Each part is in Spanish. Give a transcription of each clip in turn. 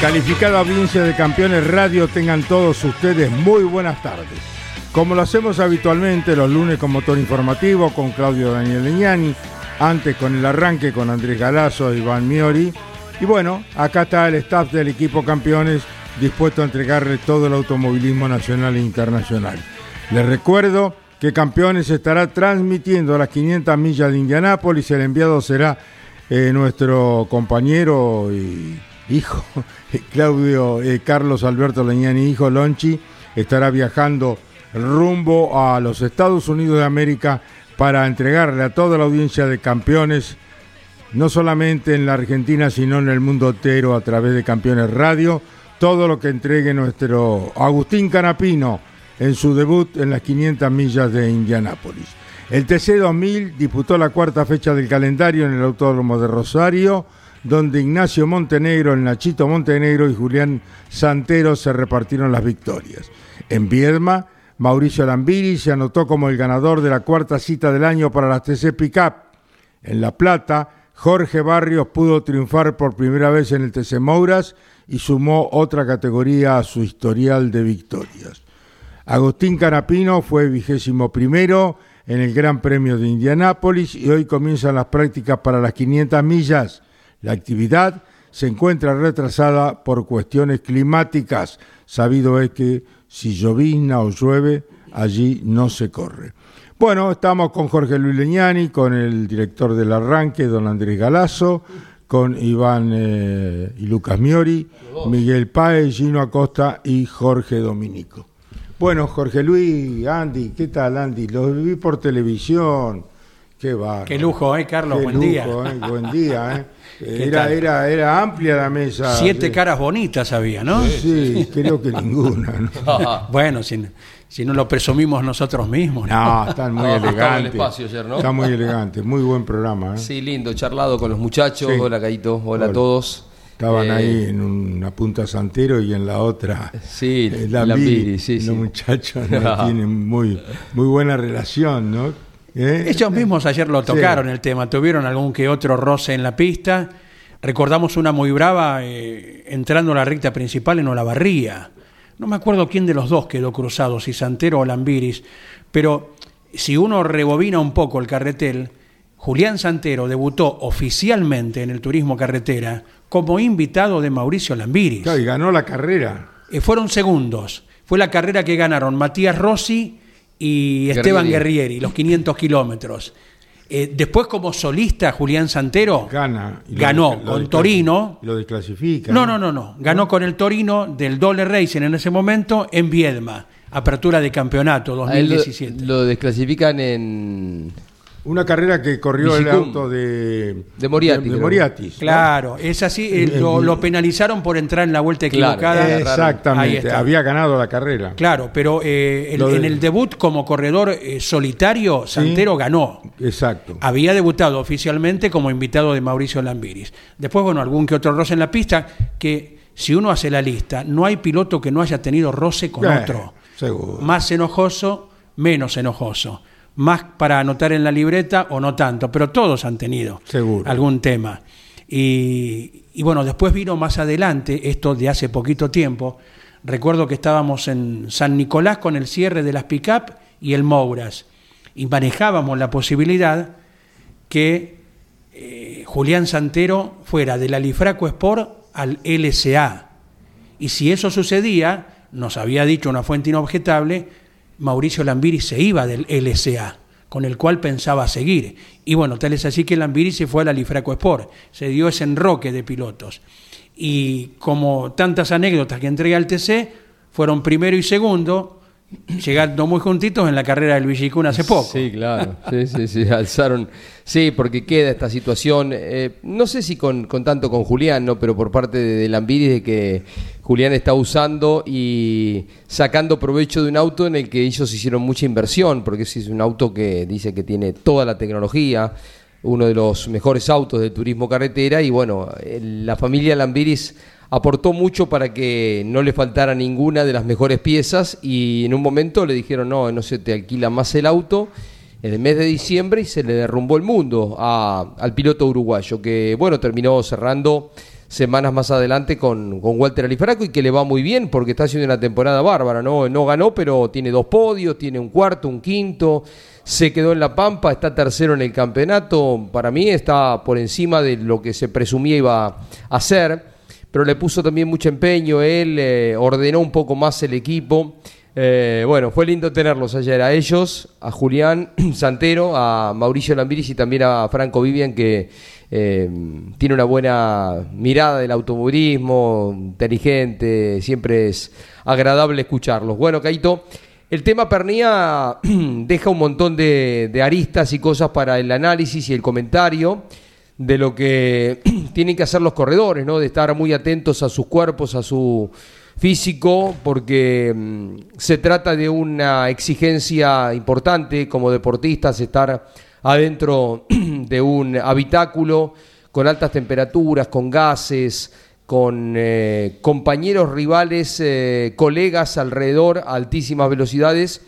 Calificada audiencia de Campeones Radio, tengan todos ustedes muy buenas tardes. Como lo hacemos habitualmente los lunes con motor informativo, con Claudio Daniel Leñani, antes con el arranque con Andrés Galazo e Iván Miori. Y bueno, acá está el staff del equipo Campeones dispuesto a entregarle todo el automovilismo nacional e internacional. Les recuerdo que Campeones estará transmitiendo las 500 millas de Indianápolis. El enviado será eh, nuestro compañero y hijo, Claudio eh, Carlos Alberto Leñani, hijo Lonchi, estará viajando rumbo a los Estados Unidos de América para entregarle a toda la audiencia de campeones, no solamente en la Argentina, sino en el mundo entero a través de Campeones Radio, todo lo que entregue nuestro Agustín Canapino en su debut en las 500 millas de Indianápolis. El TC2000 disputó la cuarta fecha del calendario en el Autódromo de Rosario, donde Ignacio Montenegro, el Nachito Montenegro y Julián Santero se repartieron las victorias. En Viedma, Mauricio Lambiri se anotó como el ganador de la cuarta cita del año para las TC Pickup. En La Plata, Jorge Barrios pudo triunfar por primera vez en el TC Mouras y sumó otra categoría a su historial de victorias. Agustín Canapino fue vigésimo primero en el Gran Premio de Indianápolis y hoy comienzan las prácticas para las 500 millas. La actividad se encuentra retrasada por cuestiones climáticas. Sabido es que si llovizna o llueve, allí no se corre. Bueno, estamos con Jorge Luis Leñani, con el director del arranque, don Andrés Galazo, con Iván eh, y Lucas Miori, Miguel Páez, Gino Acosta y Jorge Dominico. Bueno, Jorge Luis, Andy, ¿qué tal Andy? Los vi por televisión. Qué va. Qué lujo, ¿eh, Carlos? Qué Buen lujo, día. eh, Buen día, ¿eh? ¿Qué Era, era, era amplia la mesa. Siete Sí. caras bonitas había, ¿no? Sí, creo que ninguna. ¿no? Bueno, si, si no lo presumimos nosotros mismos. ¿no? No, están muy No, el elegantes. espacio ayer, ¿no? Está muy elegante, muy buen programa. ¿eh? Sí, lindo, charlado con los muchachos. Sí. Hola, Caito. Hola, Hola. a todos. Estaban Eh, ahí en una punta Santero y en la otra. Sí, eh, Lambiri, Lambiri. sí, Los sí. muchachos ¿no? tienen muy, muy buena relación, ¿no? ¿Eh? Ellos mismos ayer lo Sí. tocaron el tema, tuvieron algún que otro roce en la pista. Recordamos una muy brava eh, entrando a la recta principal en Olavarría. No me acuerdo quién de los dos quedó cruzado, si Santero o Lambiris, pero si uno rebobina un poco el carretel, Julián Santero debutó oficialmente en el turismo carretera como invitado de Mauricio Lambiris. Claro, y ganó la carrera. Eh, fueron segundos. Fue la carrera que ganaron Matías Rossi y Esteban Guerrieri. Guerrieri, los 500 kilómetros. Eh, después, como solista, Julián Santero Gana. lo ganó lo con Torino. Lo desclasifica. No, no, no, no. Ganó con el Torino del Dole Racing en ese momento en Viedma. apertura de campeonato A él lo- 2017. Lo, desclasifican en. Una carrera que corrió el auto de, De ¿no? Claro, es así, eh, lo, penalizaron por entrar en la vuelta equivocada. Exactamente, había ganado la carrera. Claro, pero eh, el- Lo de- en el debut como corredor eh, solitario, Santero ganó. Exacto. Había debutado oficialmente como invitado de Mauricio Lambiris. Después, bueno, algún que otro roce en la pista, que si uno hace la lista, no hay piloto que no haya tenido roce con Eh, otro. seguro. Más enojoso, menos enojoso. Más para anotar en la libreta o no tanto, pero todos han tenido Seguro. algún tema. Y, y bueno, después vino más adelante, esto de hace poquito tiempo, recuerdo que estábamos en San Nicolás con el cierre de las pick-up y el Mouras, y manejábamos la posibilidad que eh, Julián Santero fuera del Alifraco Sport al LSA. Y si eso sucedía, nos había dicho una fuente inobjetable, Mauricio Lambiri se iba del LSA, con el cual pensaba seguir. Y bueno, tal es así que Lambiri se fue al Alifraco Sport, se dio ese enroque de pilotos. Y como tantas anécdotas que entregué al TC, fueron primero y segundo, llegando muy juntitos en la carrera del Villicún hace poco. Sí, claro. Sí, sí, sí. Alzaron. Sí, porque queda esta situación. eh, no sé si con, tanto con Julián, ¿no? Pero por parte de, Lambiris de que Julián está usando y sacando provecho de un auto en el que ellos hicieron mucha inversión, porque ese es un auto que dice que tiene toda la tecnología, uno de los mejores autos del turismo carretera, y bueno, la familia Lambiris aportó mucho para que no le faltara ninguna de las mejores piezas y en un momento le dijeron no, no se te alquila más el auto en el mes de diciembre y se le derrumbó el mundo a- al piloto uruguayo que bueno, terminó cerrando semanas más adelante con, con Walter Alifraco y que le va muy bien porque está haciendo una temporada bárbara, ¿no? No ganó, pero tiene dos podios, tiene un cuarto, un quinto, se quedó en la Pampa, está tercero en el campeonato, para mí está por encima de lo que se presumía iba a hacer pero le puso también mucho empeño, él eh, ordenó un poco más el equipo. Eh, bueno, fue lindo tenerlos ayer a ellos, a Julián Santero, a Mauricio Lambiris y también a Franco Vivian, que eh, tiene una buena mirada del automovilismo, inteligente, siempre es agradable escucharlos. Bueno, Caito, el tema Pernía deja un montón de, de aristas y cosas para el análisis y el comentario de lo que tienen que hacer los corredores, ¿no? De estar muy atentos a sus cuerpos, a su físico, porque mm, se trata de una exigencia importante como deportistas, estar adentro de un habitáculo con altas temperaturas, con gases, con eh, compañeros rivales, eh, colegas alrededor a altísimas velocidades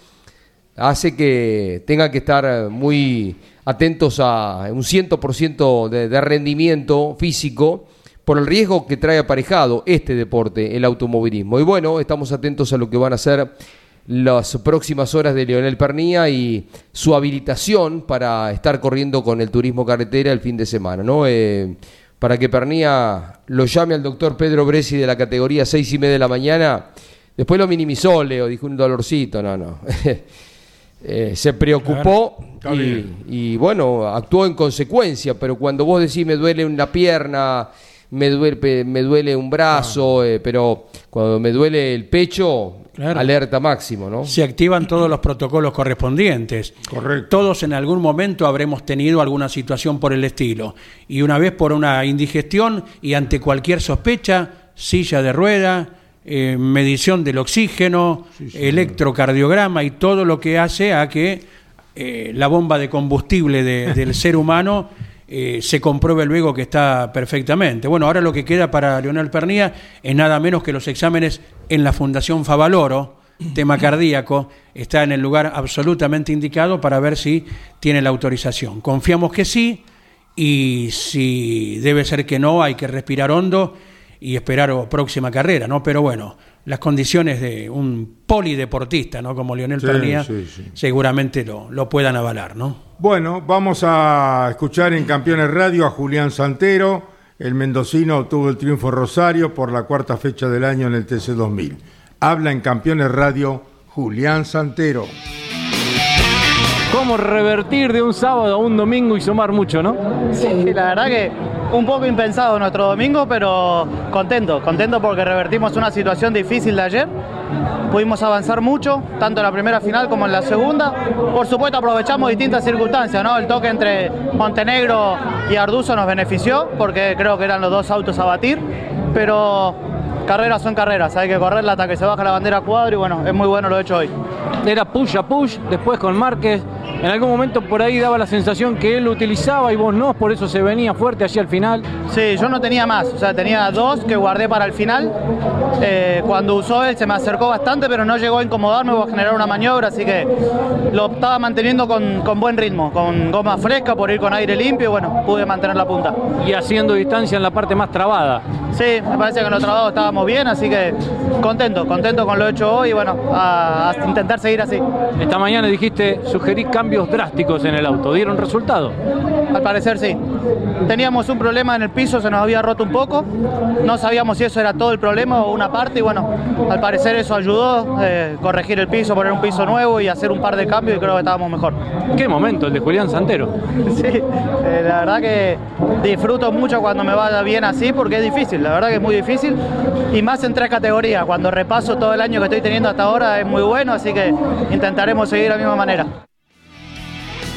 hace que tengan que estar muy atentos a un 100% de, de rendimiento físico por el riesgo que trae aparejado este deporte, el automovilismo. Y bueno, estamos atentos a lo que van a ser las próximas horas de Leonel Pernía y su habilitación para estar corriendo con el turismo carretera el fin de semana, ¿no? Eh, para que Pernía lo llame al doctor Pedro Bresi de la categoría 6 y media de la mañana. Después lo minimizó, Leo, dijo un dolorcito, no, no. Eh, se preocupó y, bueno, actuó en consecuencia, pero cuando vos decís me duele una pierna, me duele, me duele un brazo, eh, pero cuando me duele el pecho, Claro. alerta máximo, ¿no? Se activan todos los protocolos correspondientes. Correcto. Todos en algún momento habremos tenido alguna situación por el estilo. Y una vez por una indigestión y ante cualquier sospecha, silla de rueda, eh, medición del oxígeno, electrocardiograma y todo lo que hace a que eh, la bomba de combustible de- del ser humano eh, se compruebe luego que está perfectamente. Bueno, ahora lo que queda para Leonel Pernía es nada menos que los exámenes en la Fundación Favaloro, tema cardíaco, está en el lugar absolutamente indicado para ver si tiene la autorización. Confiamos que sí y si debe ser que no, hay que respirar hondo y esperar o próxima carrera, ¿no? Pero bueno, las condiciones de un polideportista, ¿no? Como Leonel Sí, Pernía, sí, sí. seguramente lo, lo puedan avalar, ¿no? Bueno, vamos a escuchar en Campeones Radio a Julián Santero. El mendocino obtuvo el triunfo en Rosario por la cuarta fecha del año en el TC 2000. Habla en Campeones Radio Julián Santero. cómo revertir de un sábado a un domingo y sumar mucho, ¿no? Sí, la verdad que un poco impensado nuestro domingo, pero contento, contento porque revertimos una situación difícil de ayer pudimos avanzar mucho, tanto en la primera final como en la segunda. Por supuesto aprovechamos distintas circunstancias, ¿no? El toque entre Montenegro y Arduzo nos benefició porque creo que eran los dos autos a batir, pero carreras son carreras, hay que correrla hasta que se baja la bandera cuadro y bueno, es muy bueno lo hecho hoy. Era push a push, después con Márquez. En algún momento por ahí daba la sensación que él lo utilizaba y vos no, por eso se venía fuerte hacia el final. Sí, yo no tenía más, o sea, tenía dos que guardé para el final. Eh, cuando usó él se me acercó bastante, pero no llegó a incomodarme o a generar una maniobra, así que lo estaba manteniendo con, con buen ritmo, con goma fresca por ir con aire limpio y bueno, pude mantener la punta. Y haciendo distancia en la parte más trabada. Sí, me parece que en los trabajos estábamos bien, así que contento, contento con lo hecho hoy y bueno, a, a intentar seguir así. Esta mañana dijiste, sugerí cambios drásticos en el auto. ¿Dieron resultado? Al parecer sí. Teníamos un problema en el piso, se nos había roto un poco. No sabíamos si eso era todo el problema o una parte y bueno, al parecer eso ayudó, eh, corregir el piso, poner un piso nuevo y hacer un par de cambios y creo que estábamos mejor. ¿Qué momento el de Julián Santero? Sí, eh, la verdad que disfruto mucho cuando me va bien así porque es difícil, la verdad que es muy difícil y más en tres categorías. Cuando repaso todo el año que estoy teniendo hasta ahora es muy bueno, así que intentaremos seguir de la misma manera.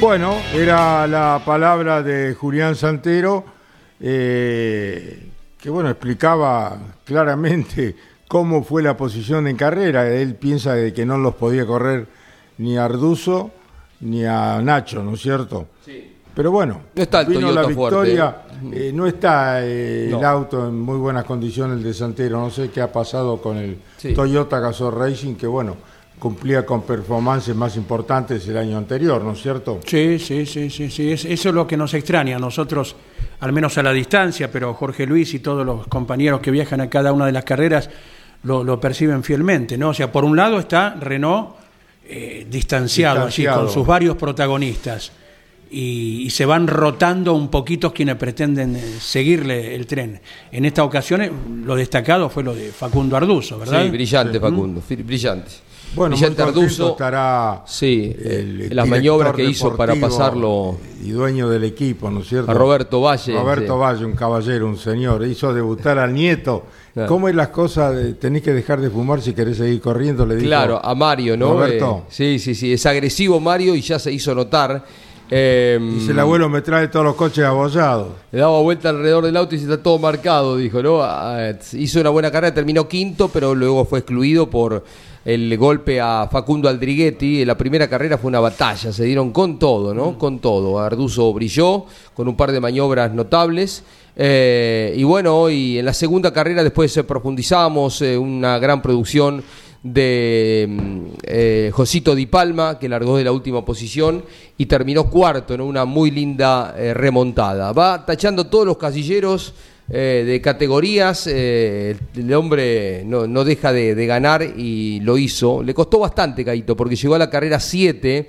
Bueno, era la palabra de Julián Santero, eh, que bueno, explicaba claramente cómo fue la posición en carrera. Él piensa de que no los podía correr ni a Arduzo ni a Nacho, ¿no es cierto? Sí. Pero bueno, No está el vino Toyota la victoria. eh, no está eh, No. el auto en muy buenas condiciones, el de Santero. No sé qué ha pasado con el Sí. Toyota Gazoo Racing, que bueno, cumplía con performances más importantes el año anterior, ¿no es cierto? Sí, sí, sí, sí, sí. Es- eso es lo que nos extraña a nosotros, al menos a la distancia, pero Jorge Luis y todos los compañeros que viajan a cada una de las carreras lo, lo perciben fielmente, ¿no? O sea, por un lado está Renault eh, distanciado, allí Distanciado. con sus varios protagonistas y, y se van rotando un poquito quienes pretenden eh, seguirle el tren. En esta ocasión eh, lo destacado fue lo de Facundo Arduzo, ¿verdad? Sí, brillante Facundo, fi- brillante. Bueno, contento Arduzo. estará Sí, el eh, las maniobras que hizo para pasarlo y dueño del equipo, ¿no es cierto? a Roberto Valle. Roberto sí. Valle, un caballero, un señor, hizo debutar al nieto. Claro. ¿Cómo es las cosas? de- tenés que dejar de fumar si querés seguir corriendo, le dijo. Claro, a Mario, ¿no? Roberto. Eh, sí, sí, sí. Es agresivo Mario y ya se hizo notar. Eh, Dice el abuelo me trae todos los coches abollados. Le daba vuelta alrededor del auto y se está todo marcado, dijo, ¿no? Ah, hizo una buena carrera, terminó quinto, pero luego fue excluido por el golpe a Facundo Aldriguetti. La primera carrera fue una batalla, se dieron con todo, ¿no? Con todo. Arduzo brilló con un par de maniobras notables. Eh, y bueno, hoy en la segunda carrera después eh, profundizamos eh, una gran producción de mm, eh, Josito Di Palma, que largó de la última posición y terminó cuarto en una muy linda remontada. Va tachando todos los casilleros eh, de categorías, eh, el hombre no, no deja de, de ganar y lo hizo. Le costó bastante, Caito, porque llegó a la carrera 7.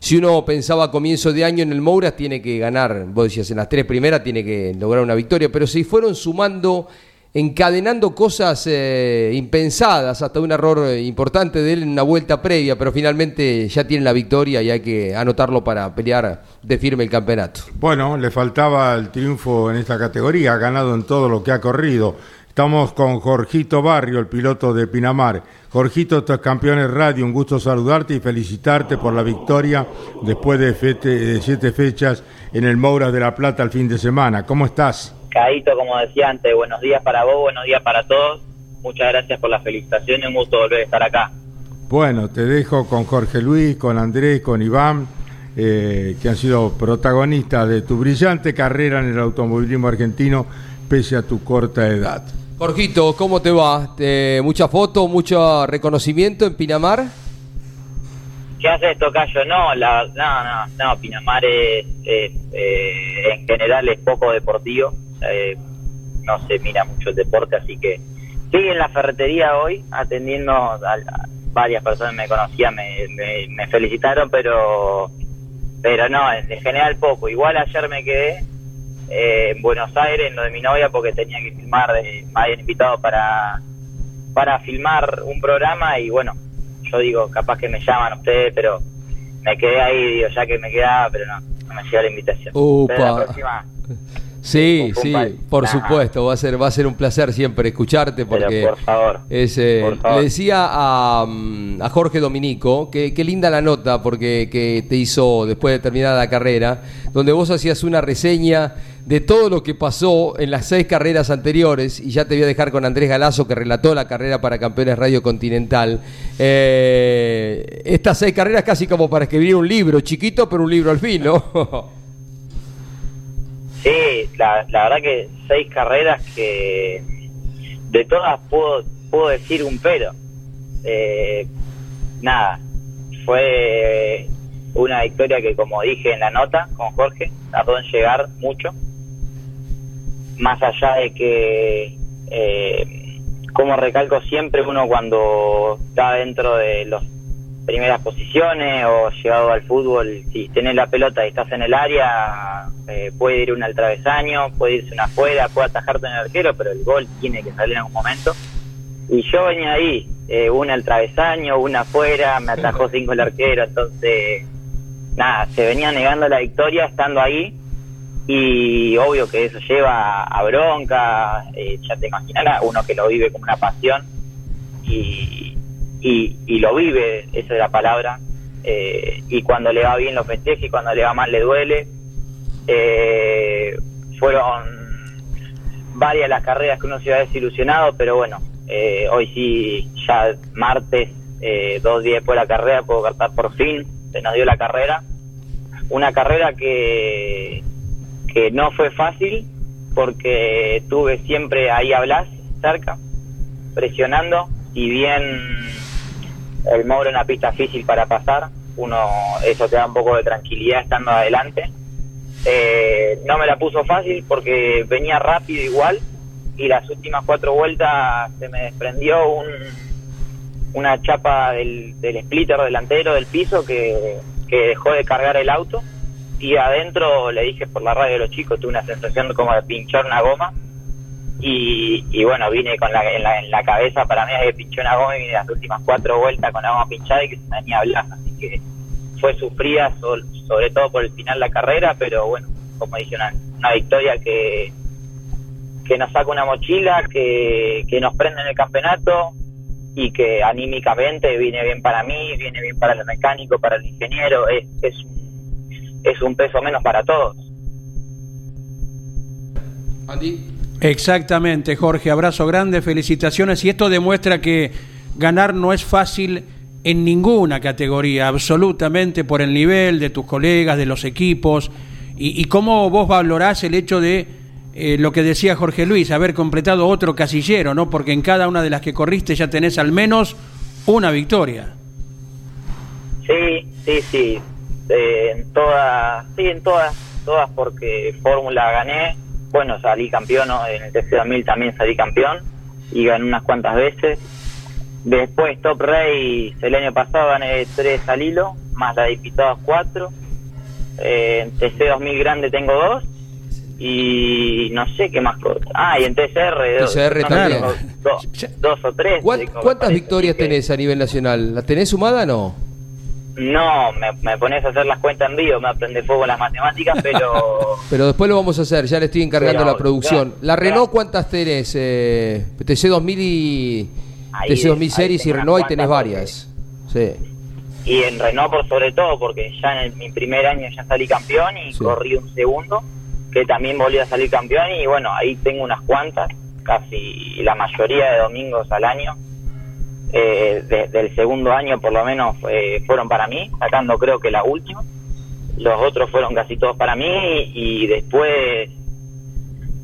Si uno pensaba a comienzo de año en el Mouras, tiene que ganar, vos decías, en las tres primeras tiene que lograr una victoria, pero se fueron sumando encadenando cosas eh, impensadas, hasta un error eh, importante de él en una vuelta previa, pero finalmente ya tiene la victoria y hay que anotarlo para pelear de firme el campeonato. Bueno, le faltaba el triunfo en esta categoría, ha ganado en todo lo que ha corrido. Estamos con Jorgito Barrio, el piloto de Pinamar. Jorgito, estos campeones radio, un gusto saludarte y felicitarte por la victoria después de, de siete fechas en el Mouras de la Plata el fin de semana. ¿Cómo estás? Caíto, como decía antes, buenos días para vos, buenos días para todos. Muchas gracias por la felicitación y un gusto volver a estar acá. Bueno, te dejo con Jorge Luis, con Andrés, con Iván, eh, que han sido protagonistas de tu brillante carrera en el automovilismo argentino, pese a tu corta edad. Jorgito, ¿cómo te va? Eh, ¿Mucha foto, mucho reconocimiento en Pinamar? ¿Qué haces, Tocayo? No, la, no, no, no, Pinamar es, es, eh, en general es poco deportivo, eh, no se mira mucho el deporte, así que sí, en la ferretería hoy, atendiendo a, varias personas me conocían, me, me, me felicitaron, pero pero no, en en general poco. Igual ayer me quedé eh, en Buenos Aires, en lo de mi novia, porque tenía que filmar, de- me habían invitado para, para filmar un programa y bueno, yo digo, capaz que me llaman ustedes, pero me quedé ahí, digo, ya que me quedaba, pero no, no me llegó la invitación. Upa. Pero la próxima, Sí, sí, por supuesto, va a ser va a ser un placer siempre escucharte porque por favor, es, eh, por favor. le decía a, mm, a Jorge Dominico que qué linda la nota porque que te hizo después de terminar la carrera, donde vos hacías una reseña de todo lo que pasó en las seis carreras anteriores y ya te voy a dejar con Andrés Galazo que relató la carrera para Campeones Radio Continental. Eh, estas seis carreras casi como para escribir un libro, chiquito pero un libro al fin, ¿no? Sí, la, la verdad que seis carreras que de todas puedo, puedo decir un pero. Eh, nada, fue una victoria que como dije en la nota con Jorge, tardó en llegar mucho. Más allá de que, eh, como recalco siempre, uno cuando está dentro de las primeras posiciones o llegado al fútbol, si tenés la pelota y estás en el área, eh, puede ir una al travesaño, puede irse una afuera, puede atajarte en el arquero, pero el gol tiene que salir en algún momento. Y yo venía ahí, eh, una al travesaño, una afuera, me atajó cinco el arquero, entonces, nada, se venía negando la victoria estando ahí y obvio que eso lleva a bronca, eh, ya te imaginarás, uno que lo vive como una pasión y, y, y lo vive, esa es la palabra, eh, y cuando le va bien lo festeja y cuando le va mal le duele. Eh, fueron varias las carreras que uno se iba desilusionado, pero bueno, eh, hoy sí, ya martes, eh, dos días después de la carrera, puedo cantar por fin, se nos dio la carrera. Una carrera que, que no fue fácil porque tuve siempre ahí a cerca, presionando, y bien el Mauro en una pista difícil para pasar, uno eso te da un poco de tranquilidad estando adelante. Eh, no me la puso fácil porque venía rápido igual y las últimas cuatro vueltas se me desprendió un, una chapa del, splitter delantero del piso que, que dejó de cargar el auto y adentro le dije por la radio de los chicos tuve una sensación como de pinchar una goma y, y bueno vine con la, en, la, en la cabeza para mí que pinché una goma y las últimas cuatro vueltas con la goma pinchada y que se me venía a hablar así que fue sufrida sol- sobre todo por el final de la carrera pero bueno como dije una, una victoria que que nos saca una mochila que, que nos prende en el campeonato y que anímicamente viene bien para mí, viene bien para el mecánico, para el ingeniero, es, es, es un peso menos para todos. Andy. Exactamente, Jorge, abrazo grande, felicitaciones. Y esto demuestra que ganar no es fácil en ninguna categoría, absolutamente por el nivel de tus colegas, de los equipos. Y, cómo vos valorás el hecho de eh, lo que decía Jorge Luis, haber completado otro casillero, ¿no? Porque en cada una de las que corriste ya tenés al menos una victoria. Sí, sí, sí, eh, en todas, sí, en todas, todas porque Fórmula gané, bueno, salí campeón, ¿no? en el TC2000 también salí campeón y gané unas cuantas veces. Después Top Race, el año pasado gané tres al hilo, más la de cuatro. Eh, en TC2000 grande tengo dos y no sé qué más cosas. Ah, y en TCR, dos, TCR no, también. dos, dos- dos o tres. ¿Cuán- tengo, me ¿Cuántas victorias que- tenés a nivel nacional? ¿La tenés sumada o no? No, me, me pones a hacer las cuentas en vivo, me aprende fuego las matemáticas, pero Pero después lo vamos a hacer, ya le estoy encargando Pero, la producción. claro, ¿La Renault claro. cuántas tenés? Eh, TC2000 y Ahí- TC2000 ahí Series y Renault y tenés varias. Sí. y en Renault por sobre todo, porque ya en el- mi primer año ya salí campeón y Sí. corrí un segundo, que también volví a salir campeón y bueno, ahí tengo unas cuantas, casi la mayoría de domingos al año. Eh, de- del segundo año por lo menos eh, fueron para mí, sacando creo que la última. Los otros fueron casi todos para mí y, después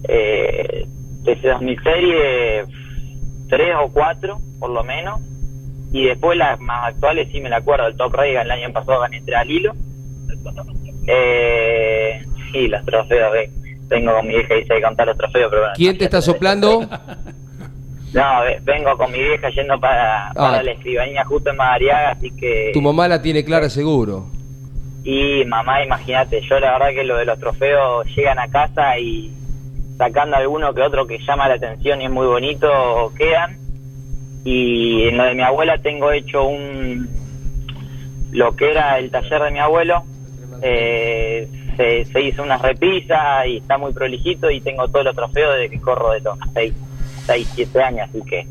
eh, desde 2000 serie tres o cuatro por lo menos y después las más actuales sí me la acuerdo el Top Rey el año pasado gané tres al hilo eh, sí los trofeos ve- vengo con mi vieja y dice contar los trofeos pero bueno ¿Quién te está soplando? no ve- vengo con mi vieja yendo para, para la escribanía justo en Madariaga así que Ah. Tu mamá la tiene clara seguro. Y mamá, imagínate, yo la verdad que lo de los trofeos llegan a casa y sacando alguno que otro que llama la atención y es muy bonito, quedan. Y en lo de mi abuela tengo hecho un... lo que era el taller de mi abuelo, eh, se, se hizo una repisa y está muy prolijito y tengo todos los trofeos desde que corro de los 6, 6 7 años, así que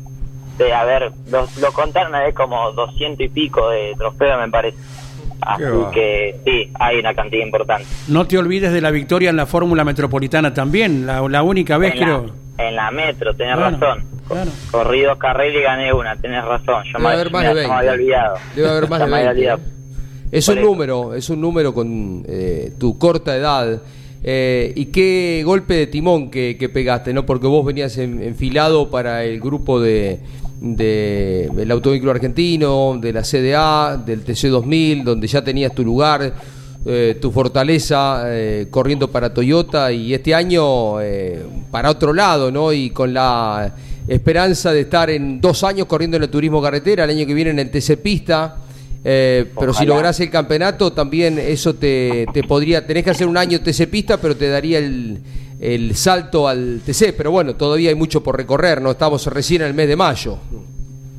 de haber, lo, lo contaron es como 200 y pico de trofeos me parece. Así que sí, hay una cantidad importante. No te olvides de la victoria en la Fórmula Metropolitana también, la, la única vez en, la, creo. en la metro, tenés Bueno, razón. Claro. Corrí dos carreras y gané una, tenés razón. Yo Debe me, haber más mira, de me había 20. olvidado. Debe haber más de me había 20. olvidado. Es Por un eso. número, es un número con eh, tu corta edad. Eh, y qué golpe de timón que, pegaste, ¿no? Porque vos venías en- enfilado para el grupo de, de el autovehículo argentino, de la CDA, del TC2000, donde ya tenías tu lugar, eh, tu fortaleza eh, corriendo para Toyota y este año eh, para otro lado, ¿no? Y con la esperanza de estar en dos años corriendo en el turismo carretera, el año que viene en el TC Pista. Eh, pero si lográs el campeonato, también eso te, te podría. Tenés que hacer un año TC Pista, pero te daría el, el salto al TC. Pero bueno, todavía hay mucho por recorrer, ¿no? Estamos recién en el mes de mayo.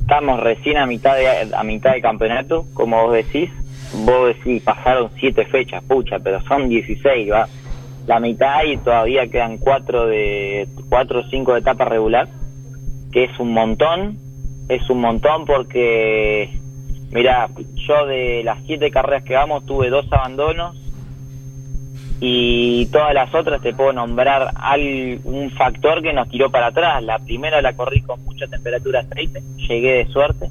Estamos recién a mitad de, a mitad del campeonato, como vos decís. Vos decís, pasaron siete fechas, pucha, pero son 16, ¿va? La mitad y todavía quedan cuatro de cuatro o cinco de etapa regular, que es un montón. Es un montón porque, mira, yo de las siete carreras que vamos tuve dos abandonos y todas las otras te puedo nombrar al- un factor que nos tiró para atrás. La primera la corrí con mucha temperatura aceite, llegué de suerte,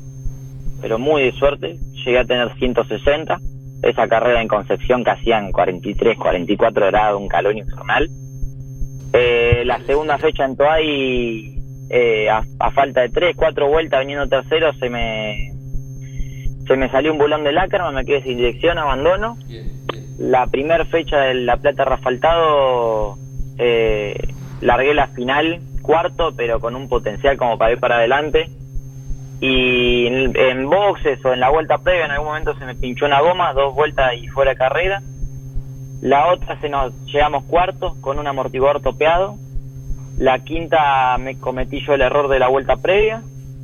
pero muy de suerte, llegué a tener 160. Esa carrera en Concepción que hacían 43, 44 grados, un calor infernal. Eh, la segunda fecha en Toay, eh, a, a falta de 3, 4 vueltas viniendo tercero, se me se me salió un bulón de lácar, me quedé sin dirección, abandono la primera fecha de La Plata Rafaltado eh, largué la final cuarto, pero con un potencial como para ir para adelante. Y en, en boxes o en la vuelta previa en algún momento se me pinchó una goma, dos vueltas y fuera de carrera. La otra se nos llegamos cuartos con un amortiguador topeado. La quinta me cometí yo el error de la vuelta previa.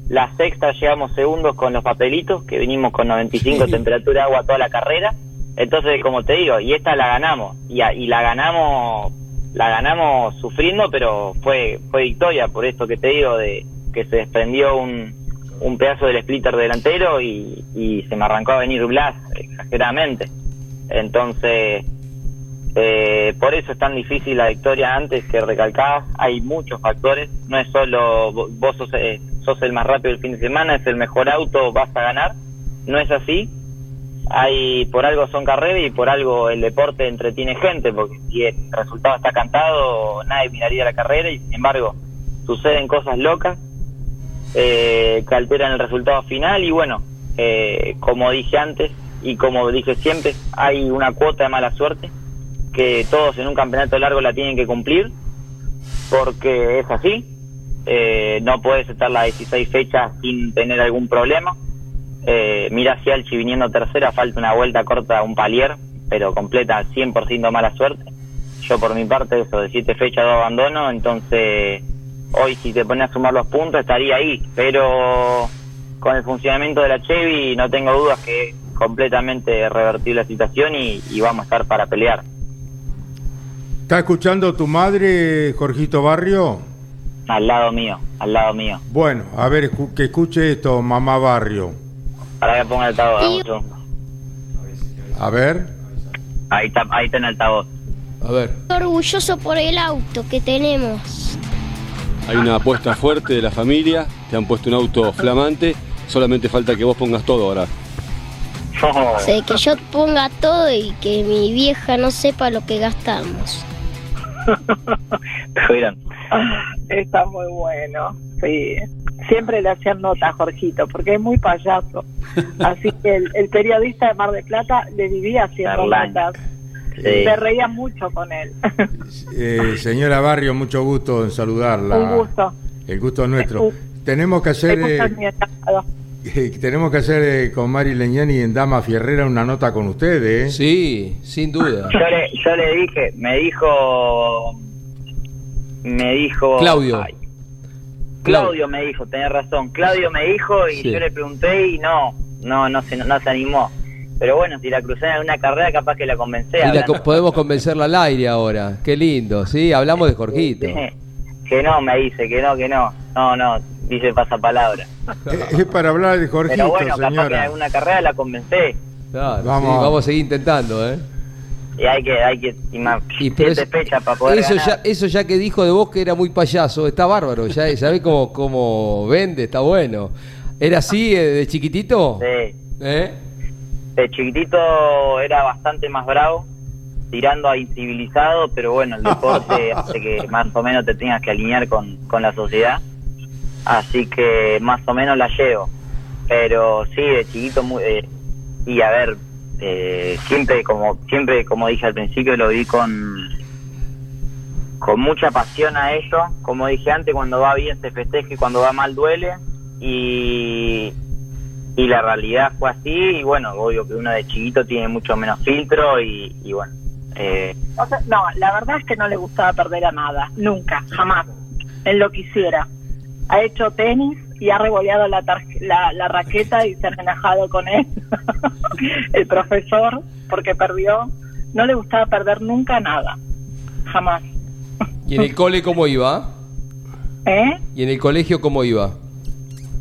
La sexta llegamos segundos con los papelitos, que vinimos con 95 temperatura de agua toda la carrera. Entonces, como te digo, y esta la ganamos. Y, a- y la ganamos la ganamos sufriendo, pero fue fue victoria. Por esto que te digo, de que se desprendió un, un pedazo del splitter delantero y, y se me arrancó a venir Blas, exageradamente. Entonces, eh, por eso es tan difícil la victoria antes que recalcabas. Hay muchos factores. No es solo vo- vos sos, eh, sos el más rápido el fin de semana, es el mejor auto, vas a ganar. No es así. Hay por algo son carreras y por algo el deporte entretiene gente, porque si el resultado está cantado, nadie miraría la carrera y sin embargo suceden cosas locas eh, que alteran el resultado final y bueno, eh, como dije antes y como dije siempre, hay una cuota de mala suerte que todos en un campeonato largo la tienen que cumplir porque es así. Eh, no puedes estar las 16 fechas sin tener algún problema. Eh, mira hacia Alchi viniendo tercera, falta una vuelta corta, un palier, pero completa 100% mala suerte. Yo por mi parte, eso de 7 fechas, dos abandono, entonces hoy si te pones a sumar los puntos estaría ahí, pero con el funcionamiento de la Chevy no tengo dudas que completamente revertir la situación y, y vamos a estar para pelear. ¿Está escuchando tu madre, Jorgito Barrio? Al lado mío, al lado mío. Bueno, a ver, escu- que escuche esto, mamá Barrio. Para que ponga el altavoz, segundo. A ver. Ahí está, ahí está en altavoz. A ver. orgulloso por el auto que tenemos. Hay una apuesta fuerte de la familia, te han puesto un auto flamante, solamente falta que vos pongas todo ahora. O sea, que yo ponga todo y que mi vieja no sepa lo que gastamos. ¿Vieron? Está muy bueno, sí. Siempre le hacían nota a Jorgito, porque es muy payaso. Así que el, el periodista de Mar del Plata le vivía haciendo notas. Sí. Se reía mucho con él. Eh, señora Barrio, mucho gusto en saludarla. Un gusto. El gusto es nuestro. Tenemos que hacer, eh, eh, tenemos que hacer eh, con Mari Leñani en Dama Fierrera una nota con ustedes. ¿eh? Sí, sin duda. Yo le, yo le dije, me dijo. Me dijo. Claudio. Ay, Claudio me dijo, tenés razón. Claudio me dijo y Sí. yo le pregunté y no, no, no se, no se animó. Pero bueno, si la crucé en alguna carrera, capaz que la convencé. Y la co- podemos convencerla al aire ahora. Qué lindo, ¿sí? Hablamos de Jorgito. que no, me dice, que no, que no. No, no, dice pasapalabra. Es para hablar de Jorgito, Pero bueno, capaz que en alguna carrera la convencé. Claro, Vamos. sí, vamos a seguir intentando, ¿eh? Y hay que, hay que, ima- Y pero siete es- fechas para poder eso ganar. ya, eso ya que dijo de vos que era muy payaso, está bárbaro, ya, ves cómo, cómo vende, está bueno. ¿Era así eh, de chiquitito? Sí. ¿Eh? De chiquitito era bastante más bravo, tirando a incivilizado, pero bueno, el deporte hace que más o menos te tengas que alinear con, con la sociedad. Así que más o menos la llevo. Pero sí, de chiquito, muy, eh, y a ver, eh, siempre como siempre como dije al principio, lo vi con con mucha pasión a ello. Como dije antes, cuando va bien se festeja y cuando va mal duele. Y, y la realidad fue así. Y bueno, obvio que uno de chiquito tiene mucho menos filtro. Y, y bueno, eh, O sea, no, la verdad es que no le gustaba perder a nada, nunca, jamás, en lo que hiciera. Ha hecho tenis y ha revoleado la, la, la raqueta y se ha relajado con él, el profesor, porque perdió. No le gustaba perder nunca nada, jamás. ¿Y en el cole cómo iba? ¿Eh? ¿Y en el colegio cómo iba?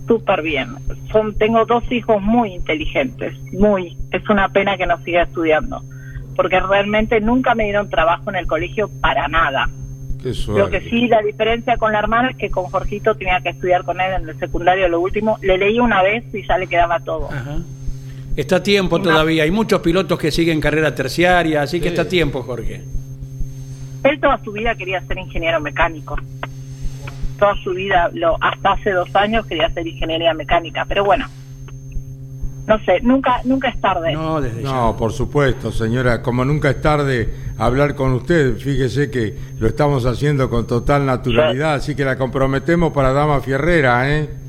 Súper bien. Son, tengo dos hijos muy inteligentes, muy. Es una pena que no siga estudiando, porque realmente nunca me dieron trabajo en el colegio para nada. Qué Lo que sí, la diferencia con la hermana es que con Jorgito tenía que estudiar con él en el secundario lo último. Le leí una vez y ya le quedaba todo. Está a tiempo todavía. Hay muchos pilotos que siguen carrera terciaria, así que está a tiempo, Jorge. Él toda su vida quería ser ingeniero mecánico. Toda su vida, lo, hasta hace dos años quería ser ingeniería mecánica. Pero bueno, no sé, nunca nunca es tarde. No, desde No, por supuesto, señora. Como nunca es tarde hablar con usted, fíjese que lo estamos haciendo con total naturalidad, así que la comprometemos para Dama Fierrera, ¿eh?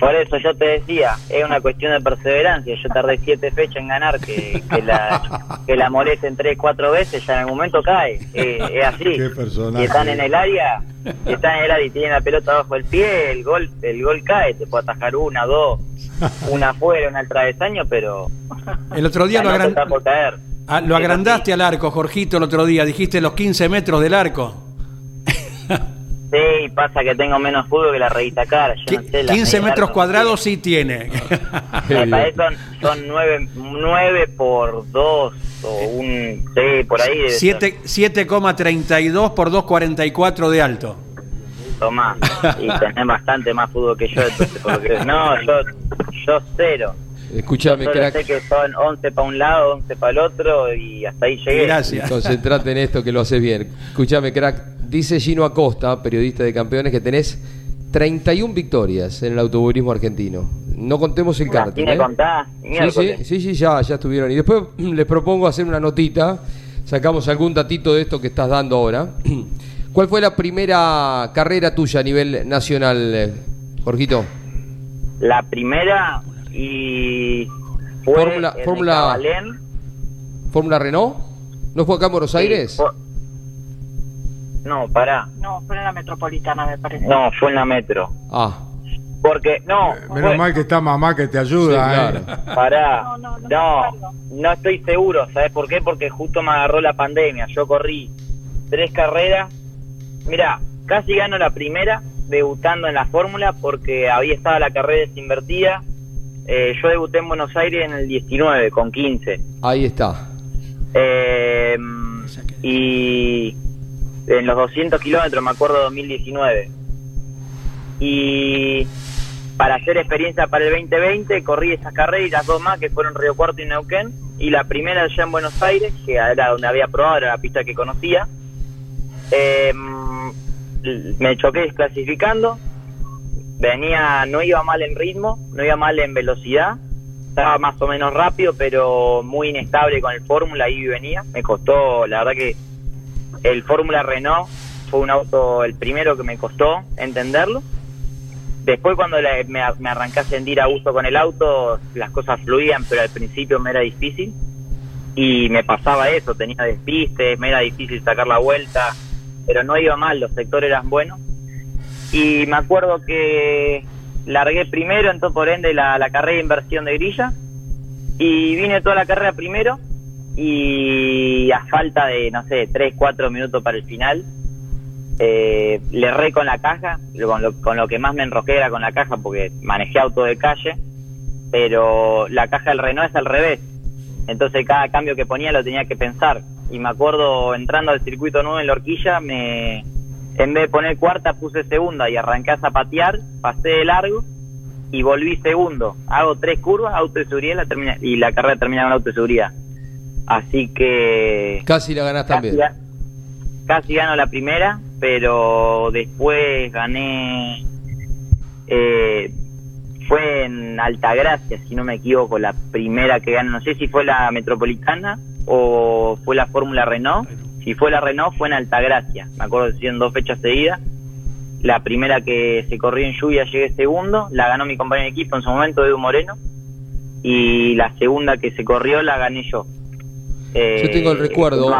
Por eso yo te decía, es una cuestión de perseverancia. Yo tardé siete fechas en ganar, que, que la que la molesten tres, cuatro veces, ya en el momento cae. Eh, es así. Qué personaje. Si están en el área, están en el área y tienen la pelota bajo el pie, el gol el gol cae. Te puede atajar una, dos, una afuera, una al travesaño, pero El otro día lo, nota agran- está por caer. ah, lo agrandaste al arco, Jorgito, el otro día. Dijiste los 15 metros del arco. Sí, pasa que tengo menos fútbol que la revista cara. Yo no sé, la 15 media metros cuadrados sí tiene. Me son, son nueve, nueve por dos o un sí por ahí debe ser. Siete- 7,32 por 2,44 de alto. Tomá, y tenés bastante más fútbol que yo entonces por lo que- no yo yo cero Escúchame, Solo crack. sé que son 11 para un lado 11 para el otro y hasta ahí llegué Concentrate en esto que lo haces bien. Escúchame, crack. Dice Gino Acosta, periodista de campeones, que tenés 31 victorias en el automovilismo argentino. No contemos el karting. ¿eh? Sí, sí, sí, sí, ya, ya estuvieron. Y después les propongo hacer una notita. Sacamos algún datito de esto que estás dando ahora. ¿Cuál fue la primera carrera tuya a nivel nacional, Jorgito? la primera y fue Fórmula- en Fórmula- Cabalén. ¿Fórmula Renault? ¿No fue acá en Buenos Sí, Aires? No pará No, fue en la metropolitana, me parece. no fue en la metro Ah. porque no Menos fue- mal que está mamá que te ayuda, Sí, ¿eh? Pará, no, no, estoy seguro, ¿sabes por qué? Porque justo me agarró la pandemia. Yo corrí tres carreras. Mirá, casi gano la primera debutando en la fórmula porque había estado la carrera desinvertida. Eh, yo debuté en Buenos Aires en el 19 con 15. Ahí está. Eh, y en los 200 kilómetros, me acuerdo, 2019. Y para hacer experiencia para el 2020, corrí esas carreras y dos más que fueron Río Cuarto y Neuquén. Y la primera allá en Buenos Aires, que era donde había probado, era la pista que conocía. Eh, me choqué desclasificando. Venía, no iba mal en ritmo, no iba mal en velocidad. Estaba más o menos rápido, pero muy inestable con el Fórmula, ahí venía. Me costó, la verdad que el Fórmula Renault fue un auto, el primero que me costó entenderlo. Después cuando me, me arranqué a sentir a gusto con el auto, las cosas fluían, pero al principio me era difícil. Y me pasaba eso, tenía despistes, me era difícil sacar la vuelta, pero no iba mal, los sectores eran buenos. Y me acuerdo que largué primero, entonces por ende la, la carrera de inversión de grilla. Y vine toda la carrera primero y a falta de, no sé, 3, 4 minutos para el final, eh, le erré con la caja, con lo, con lo que más me enrosqué era con la caja porque manejé auto de calle, pero la caja del Renault es al revés. Entonces cada cambio que ponía lo tenía que pensar. Y me acuerdo entrando al circuito nuevo en la horquilla, me, en vez de poner cuarta puse segunda y arranqué a zapatear, pasé de largo y volví segundo. Hago tres curvas, auto de seguridad y la, termina- y la carrera termina con auto de seguridad. Así que Casi la ganás casi, también. casi gano la primera, pero después gané. eh, fue en Altagracia, si no me equivoco, la primera que gané. No sé si fue la Metropolitana o fue la Fórmula Renault. Si fue la Renault, fue en Altagracia. Me acuerdo que en dos fechas seguidas. La primera que se corrió en lluvia llegué segundo, la ganó mi compañero de equipo en su momento, Edu Moreno. Y la segunda que se corrió la gané yo. Yo tengo el Eh, recuerdo,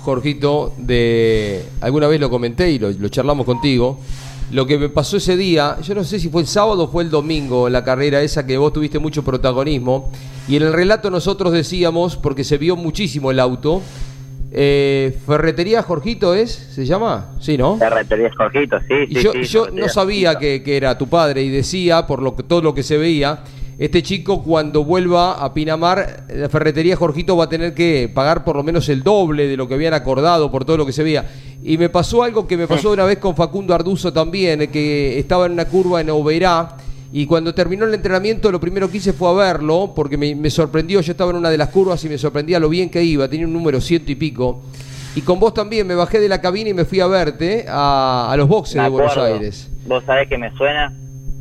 Jorgito, de. Alguna vez lo comenté y lo, lo charlamos contigo. Lo que me pasó ese día, yo no sé si fue el sábado o fue el domingo, la carrera esa que vos tuviste mucho protagonismo. Y en el relato nosotros decíamos, porque se vio muchísimo el auto, eh, Ferretería Jorgito es, ¿se llama? Sí, ¿no? Ferretería Jorgito, sí, Y sí, yo, sí, yo no sabía que, que era tu padre y decía, por lo que, todo lo que se veía, este chico cuando vuelva a Pinamar, la ferretería Jorgito va a tener que pagar por lo menos el doble de lo que habían acordado por todo lo que se veía. Y me pasó algo que me pasó una vez con Facundo Arduzo también, eh, que estaba en una curva en Oberá. Y cuando terminó el entrenamiento, lo primero que hice fue a verlo, porque me, me sorprendió. Yo estaba en una de las curvas y me sorprendía lo bien que iba, tenía un número ciento y pico. Y con vos también me bajé de la cabina y me fui a verte a, a los boxes de Buenos. Aires. Vos sabés que me suena.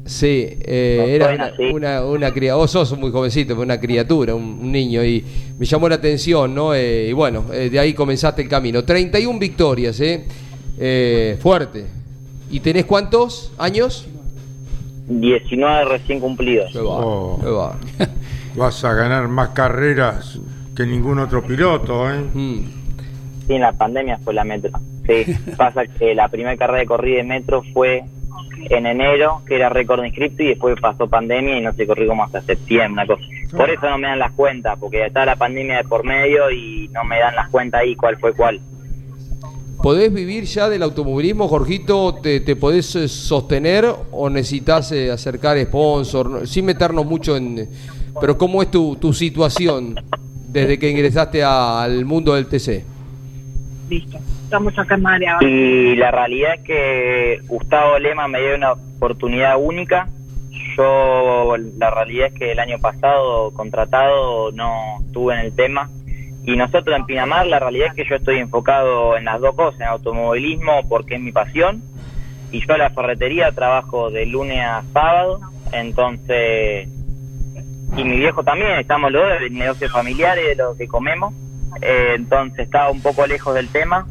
Sí, eh, era una, una, una cría- Vos sos muy jovencito, fue una criatura, un, un niño, y me llamó la atención, ¿no? Eh, y bueno, eh, de ahí comenzaste el camino. 31 victorias, ¿eh? Eh, fuerte. ¿Y tenés cuántos años? 19 recién cumplidos. Oh, vas a ganar más carreras que ningún otro piloto, ¿eh? Mm. Sí, en la pandemia fue la metro. Sí, pasa que la primera carrera de corrida de metro fue en enero, que era récord inscripto, y después pasó pandemia y no se corrió como hasta septiembre, una cosa. Por eso no me dan las cuentas, porque está la pandemia de por medio y no me dan las cuentas ahí cuál fue cuál. ¿Podés vivir ya del automovilismo, Jorgito? ¿Te, te podés eh, sostener o necesitas eh, acercar sponsor? Sin meternos mucho en... Pero ¿cómo es tu, tu situación desde que ingresaste a- al mundo del TC? Listo. Estamos acá en María. Y la realidad es que Gustavo Lema me dio una oportunidad única. Yo, la realidad es que el año pasado contratado no estuve en el tema. Y nosotros en Pinamar, la realidad es que yo estoy enfocado en las dos cosas, en automovilismo porque es mi pasión. Y yo en la ferretería trabajo de lunes a sábado. Entonces, y mi viejo también, estamos los dos negocios familiares, de lo que comemos. Eh, entonces estaba un poco lejos del tema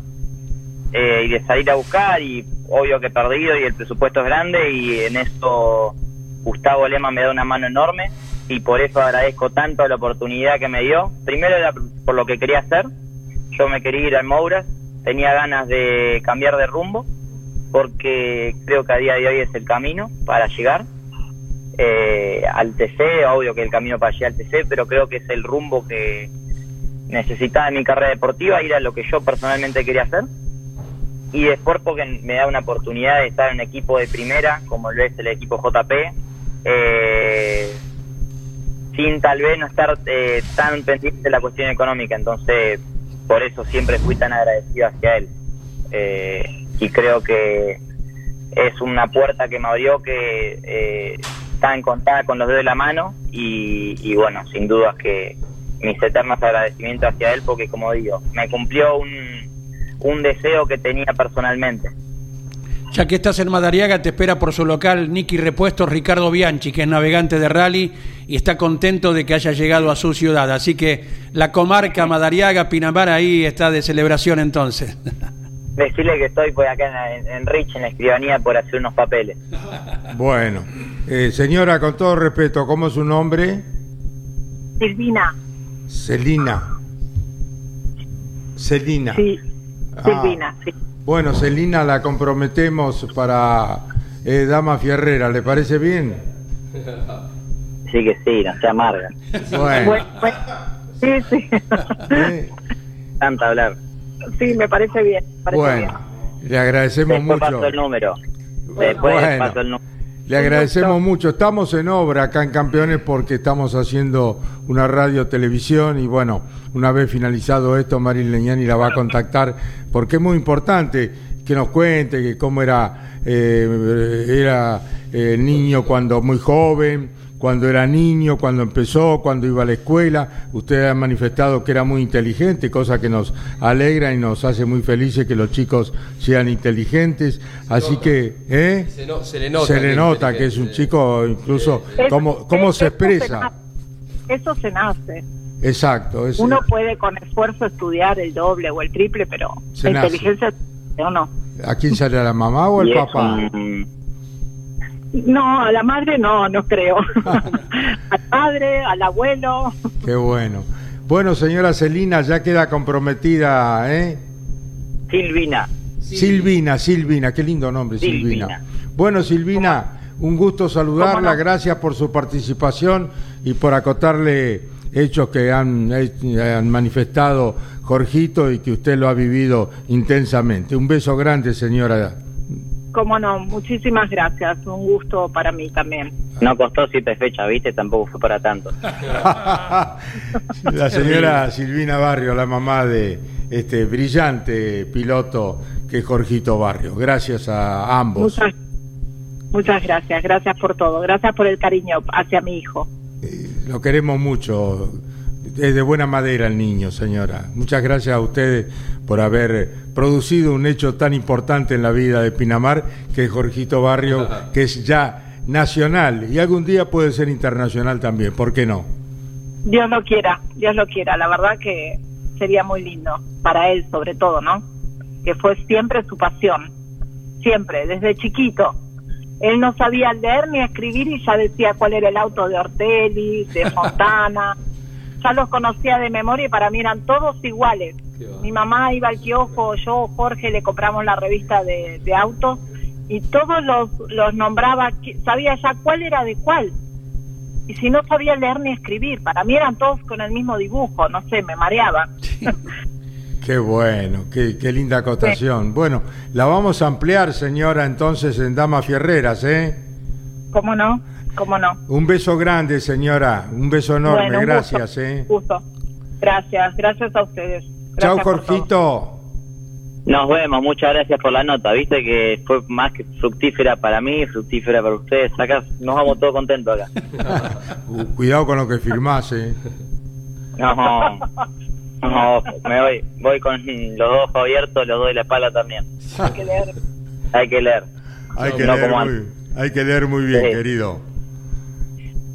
eh, y de salir a buscar y obvio que he perdido y el presupuesto es grande y en eso Gustavo Lema me da una mano enorme y por eso agradezco tanto la oportunidad que me dio. Primero era por lo que quería hacer, yo me quería ir al Mouras, tenía ganas de cambiar de rumbo porque creo que a día de hoy es el camino para llegar eh, al TC, obvio que el camino para llegar al TC, pero creo que es el rumbo que necesitaba en mi carrera deportiva, ir a lo que yo personalmente quería hacer y después porque me da una oportunidad de estar en un equipo de primera, como lo es el equipo JP, eh, sin tal vez no estar eh, tan pendiente de la cuestión económica. Entonces, por eso siempre fui tan agradecido hacia él. Eh, y creo que es una puerta que me abrió que eh, está encontrada con los dedos de la mano y, y bueno, sin dudas que mis eternos agradecimientos hacia él porque como digo, me cumplió un, un deseo que tenía personalmente. Ya que estás en Madariaga, te espera por su local Nicky Repuestos Ricardo Bianchi, que es navegante de rally y está contento de que haya llegado a su ciudad. Así que la comarca Madariaga, Pinamar, ahí está de celebración entonces. Decirle que estoy pues acá en, en Rich, en la escribanía, por hacer unos papeles. Bueno, eh, señora, con todo respeto, ¿cómo es su nombre? Silvina. Celina. Celina. Sí. Ah. Silvina, sí. Bueno, Celina la comprometemos para eh, Dama Fierrera, ¿le parece bien? Sí que sí, no se amarga. Bueno, sí, sí. eh, Tanta hablar. sí, me parece bien. me parece bien. bueno, le agradecemos Después mucho. paso el número. Después Bueno. paso el número. Le agradecemos mucho. Estamos en obra acá en Campeones porque estamos haciendo una radio televisión y bueno, una vez finalizado esto, Marín Leñani la va a contactar porque es muy importante que nos cuente que cómo era, eh, era eh, niño cuando muy joven, cuando era niño, cuando empezó, cuando iba a la escuela. Usted ha manifestado que era muy inteligente, cosa que nos alegra y nos hace muy felices que los chicos sean inteligentes. Así que, ¿eh? Se, no- se le nota. se le que nota que es un chico, incluso, Eso- cómo, cómo se expresa. Eso se nace. Exacto. es- Uno puede con esfuerzo estudiar el doble o el triple, pero la inteligencia o no. ¿A quién sale a la mamá o al papá? un- No, a la madre no, no creo. al padre, al abuelo. Qué bueno. Bueno, señora Celina, ya queda comprometida, ¿eh? Silvina. Silvina, Silvina, qué lindo nombre, Silvina. Silvina. Bueno, Silvina, un gusto saludarla, gracias por su participación y por acotarle hechos que han, han manifestado Jorgito y que usted lo ha vivido intensamente. Un beso grande, señora. Cómo no, muchísimas gracias. Un gusto para mí también. No costó siete fechas, ¿viste? Tampoco fue para tanto. La señora Silvina Barrio, la mamá de este brillante piloto que es Jorgito Barrio. Gracias a ambos. Muchas, muchas gracias. Gracias por todo. Gracias por el cariño hacia mi hijo. Lo queremos mucho. Es de buena madera el niño, señora. Muchas gracias a ustedes por haber producido un hecho tan importante en la vida de Pinamar, que es Jorgito Barrio, que es ya nacional y algún día puede ser internacional también. ¿Por qué no? Dios lo quiera, Dios lo quiera. La verdad que sería muy lindo para él, sobre todo, ¿no? Que fue siempre su pasión, siempre, desde chiquito. Él no sabía leer ni escribir y ya decía cuál era el auto de Ortelli, de Fontana. Ya los conocía de memoria y para mí eran todos iguales. Mi mamá iba al kiosco, yo, Jorge, le compramos la revista de, de autos y todos los, los nombraba, sabía ya cuál era de cuál. Y si no sabía leer ni escribir, para mí eran todos con el mismo dibujo, no sé, me mareaba. Qué bueno, qué, qué linda acotación. Bueno, la vamos a ampliar, señora, entonces en Damas Fierreras, ¿eh? ¿Cómo no? ¿Cómo no? Un beso grande, señora. Un beso enorme, Bueno, un gracias, gusto, ¿eh? gusto. Gracias, gracias a ustedes. Chao, Gracias todo. Jorgito. Nos vemos, muchas gracias por la nota, viste que fue más que fructífera para mí, fructífera para ustedes. Acá nos vamos todos contentos acá. Uh, Cuidado con lo que firmás, ¿eh? No, no, me voy, voy con los ojos abiertos, los doy la espalda también. Hay que leer. Hay que leer. Hay que, No leer como muy, hay que leer muy bien, Sí. querido.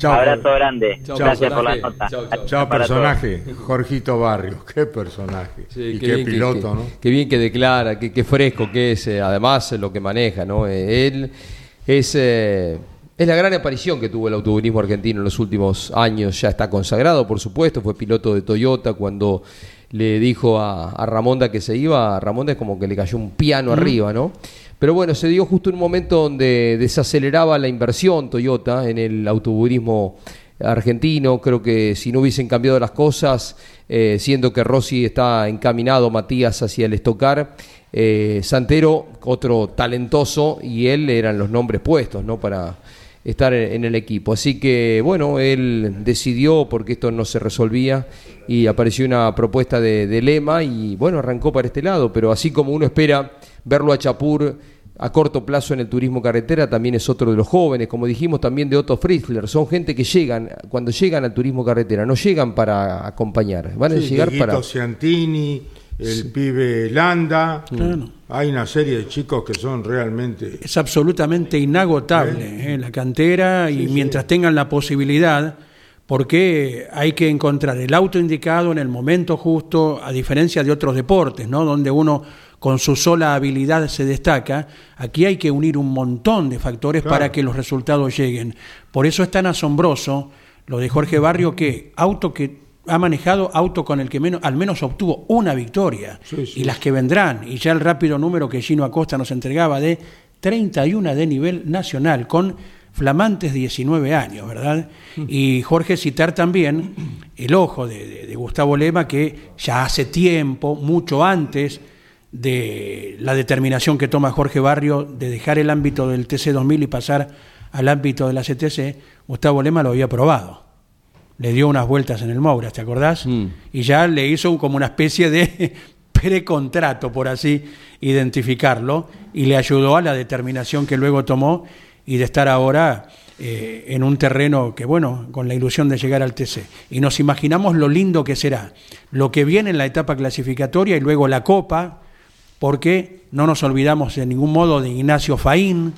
Chao, Abrazo Jorge. grande. Gracias por la nota. Chao, personaje. Jorgito Barrio. Qué personaje. Sí, y qué qué, bien que- piloto, que- ¿no? Qué bien que declara, qué, qué fresco que es, eh, además lo que maneja, ¿no? Eh, él es, eh, es la gran aparición que tuvo el automovilismo argentino en los últimos años, ya está consagrado, por supuesto, fue piloto de Toyota cuando le dijo a, a Ramonda que se iba, a Ramonda es como que le cayó un piano arriba, ¿no? Pero bueno, se dio justo un momento donde desaceleraba la inversión Toyota en el automovilismo argentino. Creo que si no hubiesen cambiado las cosas, eh, siendo que Rossi está encaminado, Matías hacia el estocar, eh, Santero, otro talentoso, y él eran los nombres puestos, ¿no? Para estar en, en el equipo. Así que, bueno, él decidió, porque esto no se resolvía, y apareció una propuesta de, de Lema, y bueno, arrancó para este lado. Pero así como uno espera verlo a Chapur a corto plazo en el turismo carretera también es otro de los jóvenes, como dijimos también de Otto Fritzler, son gente que llegan, cuando llegan al turismo carretera, no llegan para acompañar, van a llegar Dieguito para... Ciantini, el pibe Landa. Claro. Hay una serie de chicos que son realmente. Es absolutamente inagotable ¿eh? la cantera y mientras tengan la posibilidad, porque hay que encontrar el auto indicado en el momento justo, a diferencia de otros deportes, ¿no? donde uno con su sola habilidad se destaca, aquí hay que unir un montón de factores Claro. para que los resultados lleguen. Por eso es tan asombroso lo de Jorge Barrio, que auto que ha manejado auto con el que menos, al menos obtuvo una victoria, Sí, sí. y las que vendrán, y ya el rápido número que Gino Acosta nos entregaba de 31 de nivel nacional, con flamantes 19 años, ¿verdad? Y Jorge citar también el ojo de, de- de Gustavo Lema, que ya hace tiempo, mucho antes de la determinación que toma Jorge Barrio de dejar el ámbito del TC2000 y pasar al ámbito de la CTC, Gustavo Lema lo había probado. Le dio unas vueltas en el Moura, ¿te acordás? Y ya le hizo como una especie de precontrato, por así identificarlo, y le ayudó a la determinación que luego tomó y de estar ahora eh, en un terreno que, bueno, con la ilusión de llegar al TC. Y nos imaginamos lo lindo que será, lo que viene en la etapa clasificatoria y luego la Copa, porque no nos olvidamos de ningún modo de Ignacio Faín,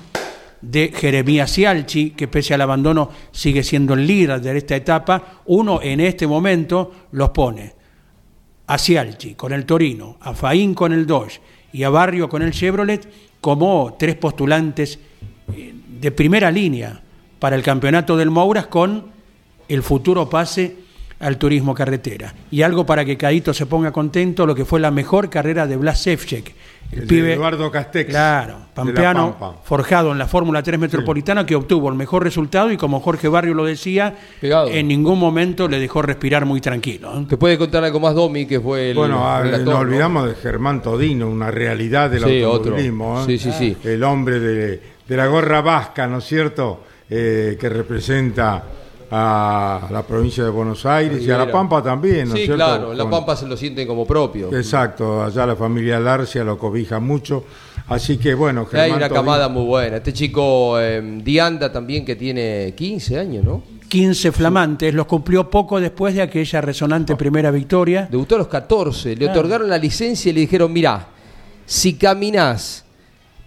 de Jeremías Cialchi, que pese al abandono sigue siendo el líder de esta etapa, uno en este momento los pone a Cialchi con el Torino, a Faín con el Dodge y a Barrio con el Chevrolet como tres postulantes eh, de primera línea para el campeonato del Mouras con el futuro pase al turismo carretera. Y algo para que Cadito se ponga contento, lo que fue la mejor carrera de Blas Sevcek, el, El de pibe Eduardo Castex. Claro, pampeano, forjado en la Fórmula 3 Metropolitana, que obtuvo el mejor resultado y como Jorge Barrio lo decía, en ningún momento le dejó respirar muy tranquilo. ¿eh? ¿Te puede contar algo más, Domi, que fue el. Bueno, relator, nos ¿no? olvidamos de Germán Todino, una realidad del Sí, automovilismo. otro. ¿eh? Sí, sí, sí. El hombre de, de la gorra vasca, ¿no es cierto? Eh, que representa a la provincia de Buenos Aires y a La. Pampa también, ¿no es Sí, cierto? claro, en La Con- Pampa se lo sienten como propio. Exacto, allá la familia Larcia lo cobija mucho. Así que bueno, Hay Germán una Todino- camada muy buena. Este chico eh, Dianda también que tiene 15 años, ¿no? 15 flamantes, los cumplió poco después de aquella resonante primera victoria. Debutó a los 14, le Claro. otorgaron la licencia y le dijeron, mirá, si caminás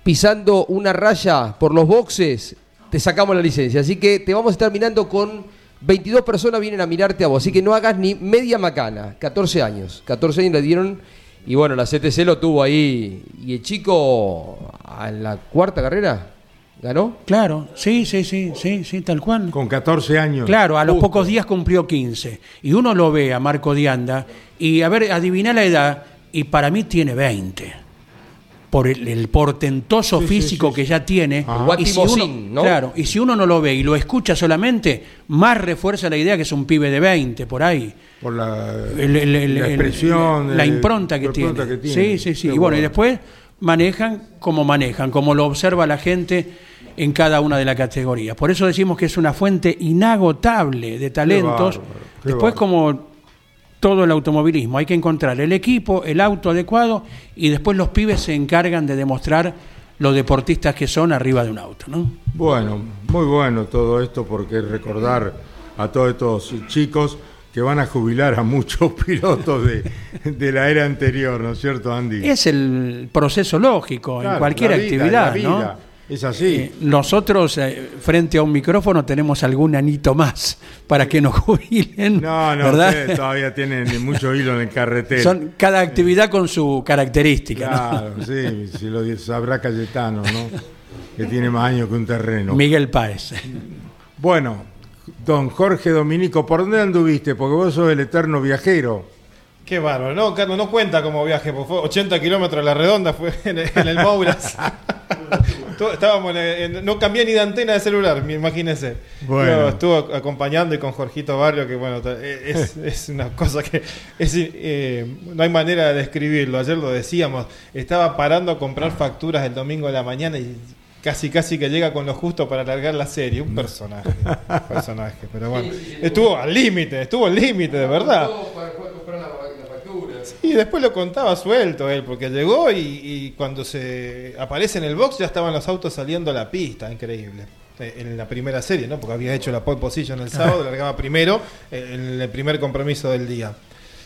pisando una raya por los boxes, te sacamos la licencia. Así que te vamos a estar mirando con 22 personas vienen a mirarte a vos. Así que no hagas ni media macana. 14 años. 14 años le dieron y bueno, la CTC lo tuvo ahí. Y el chico a la cuarta carrera ganó. Claro, sí, sí, sí, sí, sí, tal cual. Con 14 años. Claro, a los Justo. pocos días cumplió 15. Y uno lo ve a Marco Dianda y a ver, adivina la edad y para mí tiene 20. Por el, el portentoso Sí, físico sí, que sí. ya tiene. Y si uno, ¿no? Claro, y si uno no lo ve y lo escucha solamente, más refuerza la idea que es un pibe de 20, por ahí. Por la, El- el- el- la el- expresión. la impronta que, la tiene. impronta que tiene. Sí, sí, sí. Qué Y bueno, y después manejan como manejan, como lo observa la gente en cada una de las categorías. Por eso decimos que es una fuente inagotable de talentos. bárbaro, qué después, bárbaro. como todo el automovilismo, hay que encontrar el equipo, el auto adecuado y después los pibes se encargan de demostrar los deportistas que son arriba de un auto, ¿no? Bueno, muy bueno todo esto porque recordar a todos estos chicos que van a jubilar a muchos pilotos de, de la era anterior, ¿no es cierto, Andy? Es el proceso lógico en cualquier vida, actividad, vida. ¿no? Es así. Eh, nosotros, eh, frente a un micrófono, tenemos algún anito más para que nos jubilen. no, no, ¿verdad? ustedes todavía tienen mucho hilo en el carretero. Son cada actividad con su característica. ¿no? Claro, sí, si lo sabrá Cayetano, ¿no? Que tiene más años que un terreno. Miguel Páez. Bueno, don Jorge Dominico, ¿por dónde anduviste? Porque vos sos el eterno viajero. Qué bárbaro. No, Carlos, no cuenta como viaje, porque fue 80 kilómetros a la redonda, fue en el, en el Mouras. Estábamos en- en- no cambié ni de antena de celular, imagínese. Bueno. No, estuvo acompañando y con Jorgito Barrio, que bueno, ta- es, es una cosa que es, eh, no hay manera de describirlo. Ayer lo decíamos, estaba parando a comprar facturas el domingo de la mañana y casi casi que llega con lo justo para alargar la serie. Un personaje, un personaje, pero bueno. Estuvo al límite, estuvo al límite, de verdad. Y después lo contaba suelto él, porque llegó y, y cuando se aparece en el box ya estaban los autos saliendo a la pista, increíble. Eh, En la primera serie, ¿no? Porque había hecho la pole position el sábado, largaba primero eh, en el primer compromiso del día.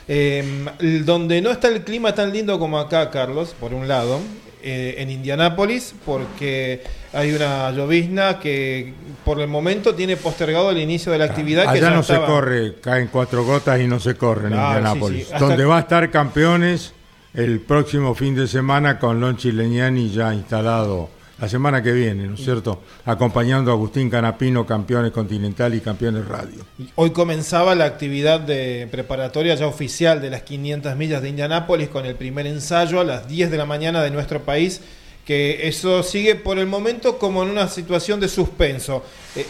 Eh, el- donde no está el clima tan lindo como acá, Carlos, por un lado, eh, en Indianápolis, porque hay una llovizna que por el momento tiene postergado el inicio de la actividad. que Allá ya no estaba- se corre, caen cuatro gotas y no se corre en Claro, Indianápolis. sí, sí. Hasta- Donde va a estar campeones el próximo fin de semana con Lonchi Leñani ya instalado la semana que viene, ¿no es cierto? Acompañando a Agustín Canapino, campeones continental y campeones radio. Hoy comenzaba la actividad de preparatoria ya oficial de las 500 millas de Indianápolis con el primer ensayo a las 10 de la mañana de nuestro país que eso sigue por el momento como en una situación de suspenso. Eh,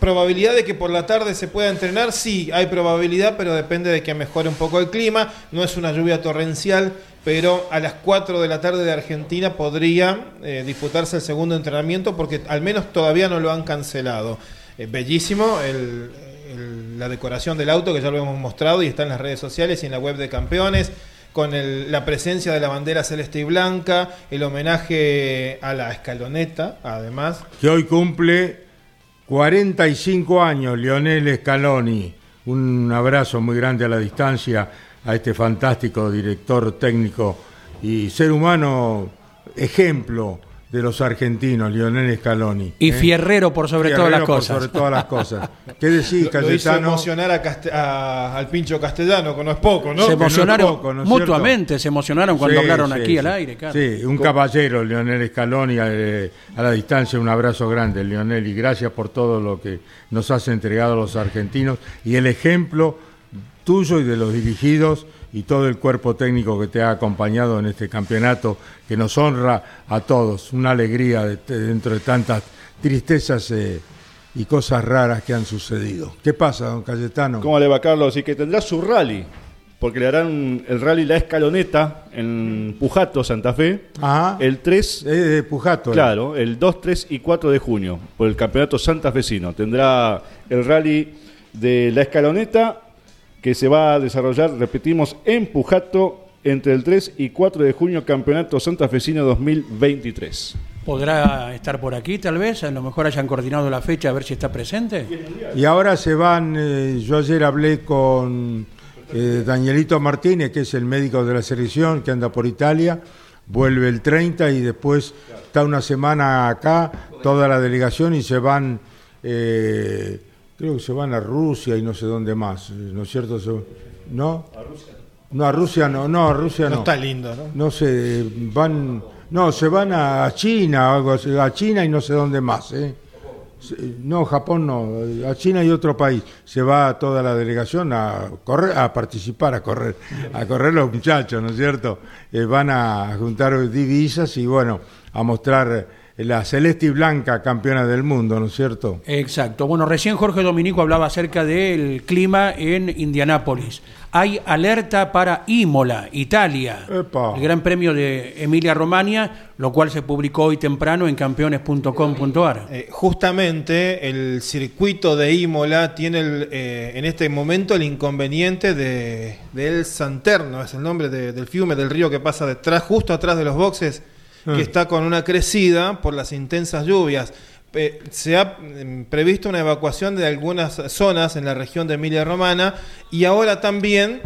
¿Probabilidad de que por la tarde se pueda entrenar? Sí, hay probabilidad, pero depende de que mejore un poco el clima. No es una lluvia torrencial, pero a las 4 de la tarde de Argentina podría eh, disputarse el segundo entrenamiento porque al menos todavía no lo han cancelado. Eh, bellísimo el- el- la decoración del auto que ya lo hemos mostrado y está en las redes sociales y en la web de campeones con la presencia de la bandera celeste y blanca, el homenaje a la escaloneta, además. que hoy cumple 45 años Lionel Scaloni. Un abrazo muy grande a la distancia a este fantástico director técnico y ser humano ejemplo de los argentinos, Lionel Scaloni. Y ¿eh? fierrero por sobre todas las Fierrero por cosas. sobre todas las cosas. ¿Qué decís, Lo, lo hizo Cayetano? emocionar a Caste- a- al pincho castellano, que no es poco, ¿no? se no emocionaron poco, ¿no es cierto? mutuamente, se emocionaron cuando Sí, hablaron sí, aquí sí. al aire. claro. Sí, un caballero, Leonel Scaloni, eh, a la distancia, un abrazo grande, Leonel, y gracias por todo lo que nos has entregado a los argentinos y el ejemplo tuyo y de los dirigidos y todo el cuerpo técnico que te ha acompañado en este campeonato que nos honra a todos. Una alegría de- de- dentro de tantas tristezas eh, y cosas raras que han sucedido. ¿Qué pasa, don Cayetano? ¿Cómo le va, Carlos? Y que tendrá su rally, porque le harán el rally La Escaloneta en Pujato, Santa Fe, Ajá. el 3... de Pujato. eh. Claro, el 2, 3 y 4 de junio, por el campeonato santafesino. Tendrá el rally de La Escaloneta, que se va a desarrollar, repetimos, en Pujato entre el 3 y 4 de junio, campeonato santafesino 2023. ¿Podrá estar por aquí tal vez? A lo mejor hayan coordinado la fecha a ver si está presente. Y ahora se van, eh, yo ayer hablé con eh, Danielito Martínez, que es el médico de la selección, que anda por Italia, vuelve el 30 y después está una semana acá, toda la delegación y se van, eh, creo que se van a Rusia y no sé dónde más, ¿no es cierto? Se- ¿No? No, a Rusia no, no, a Rusia no. No está lindo, ¿no? No sé, van, no, se van a China, algo así, a China y no sé dónde más, ¿eh? No, Japón no, a China y otro país. Se va toda la delegación a correr, a participar, a correr, a correr los muchachos, ¿no es cierto? Eh, van a juntar divisas y bueno, a mostrar la celeste y blanca campeona del mundo, ¿no es cierto? Exacto. Bueno, recién Jorge Dominico hablaba acerca del clima en Indianápolis. Hay alerta para Imola, Italia. El Gran Premio de Emilia Romagna, lo cual se publicó hoy temprano en campeones.com.ar. Eh, justamente el circuito de Imola tiene el, eh, en este momento el inconveniente de, del Santerno, es el nombre de- del fiume del río que pasa detrás, justo atrás de los boxes, Ah. que está con una crecida por las intensas lluvias. Eh, se ha mm, previsto una evacuación de algunas zonas en la región de Emilia Romana y ahora también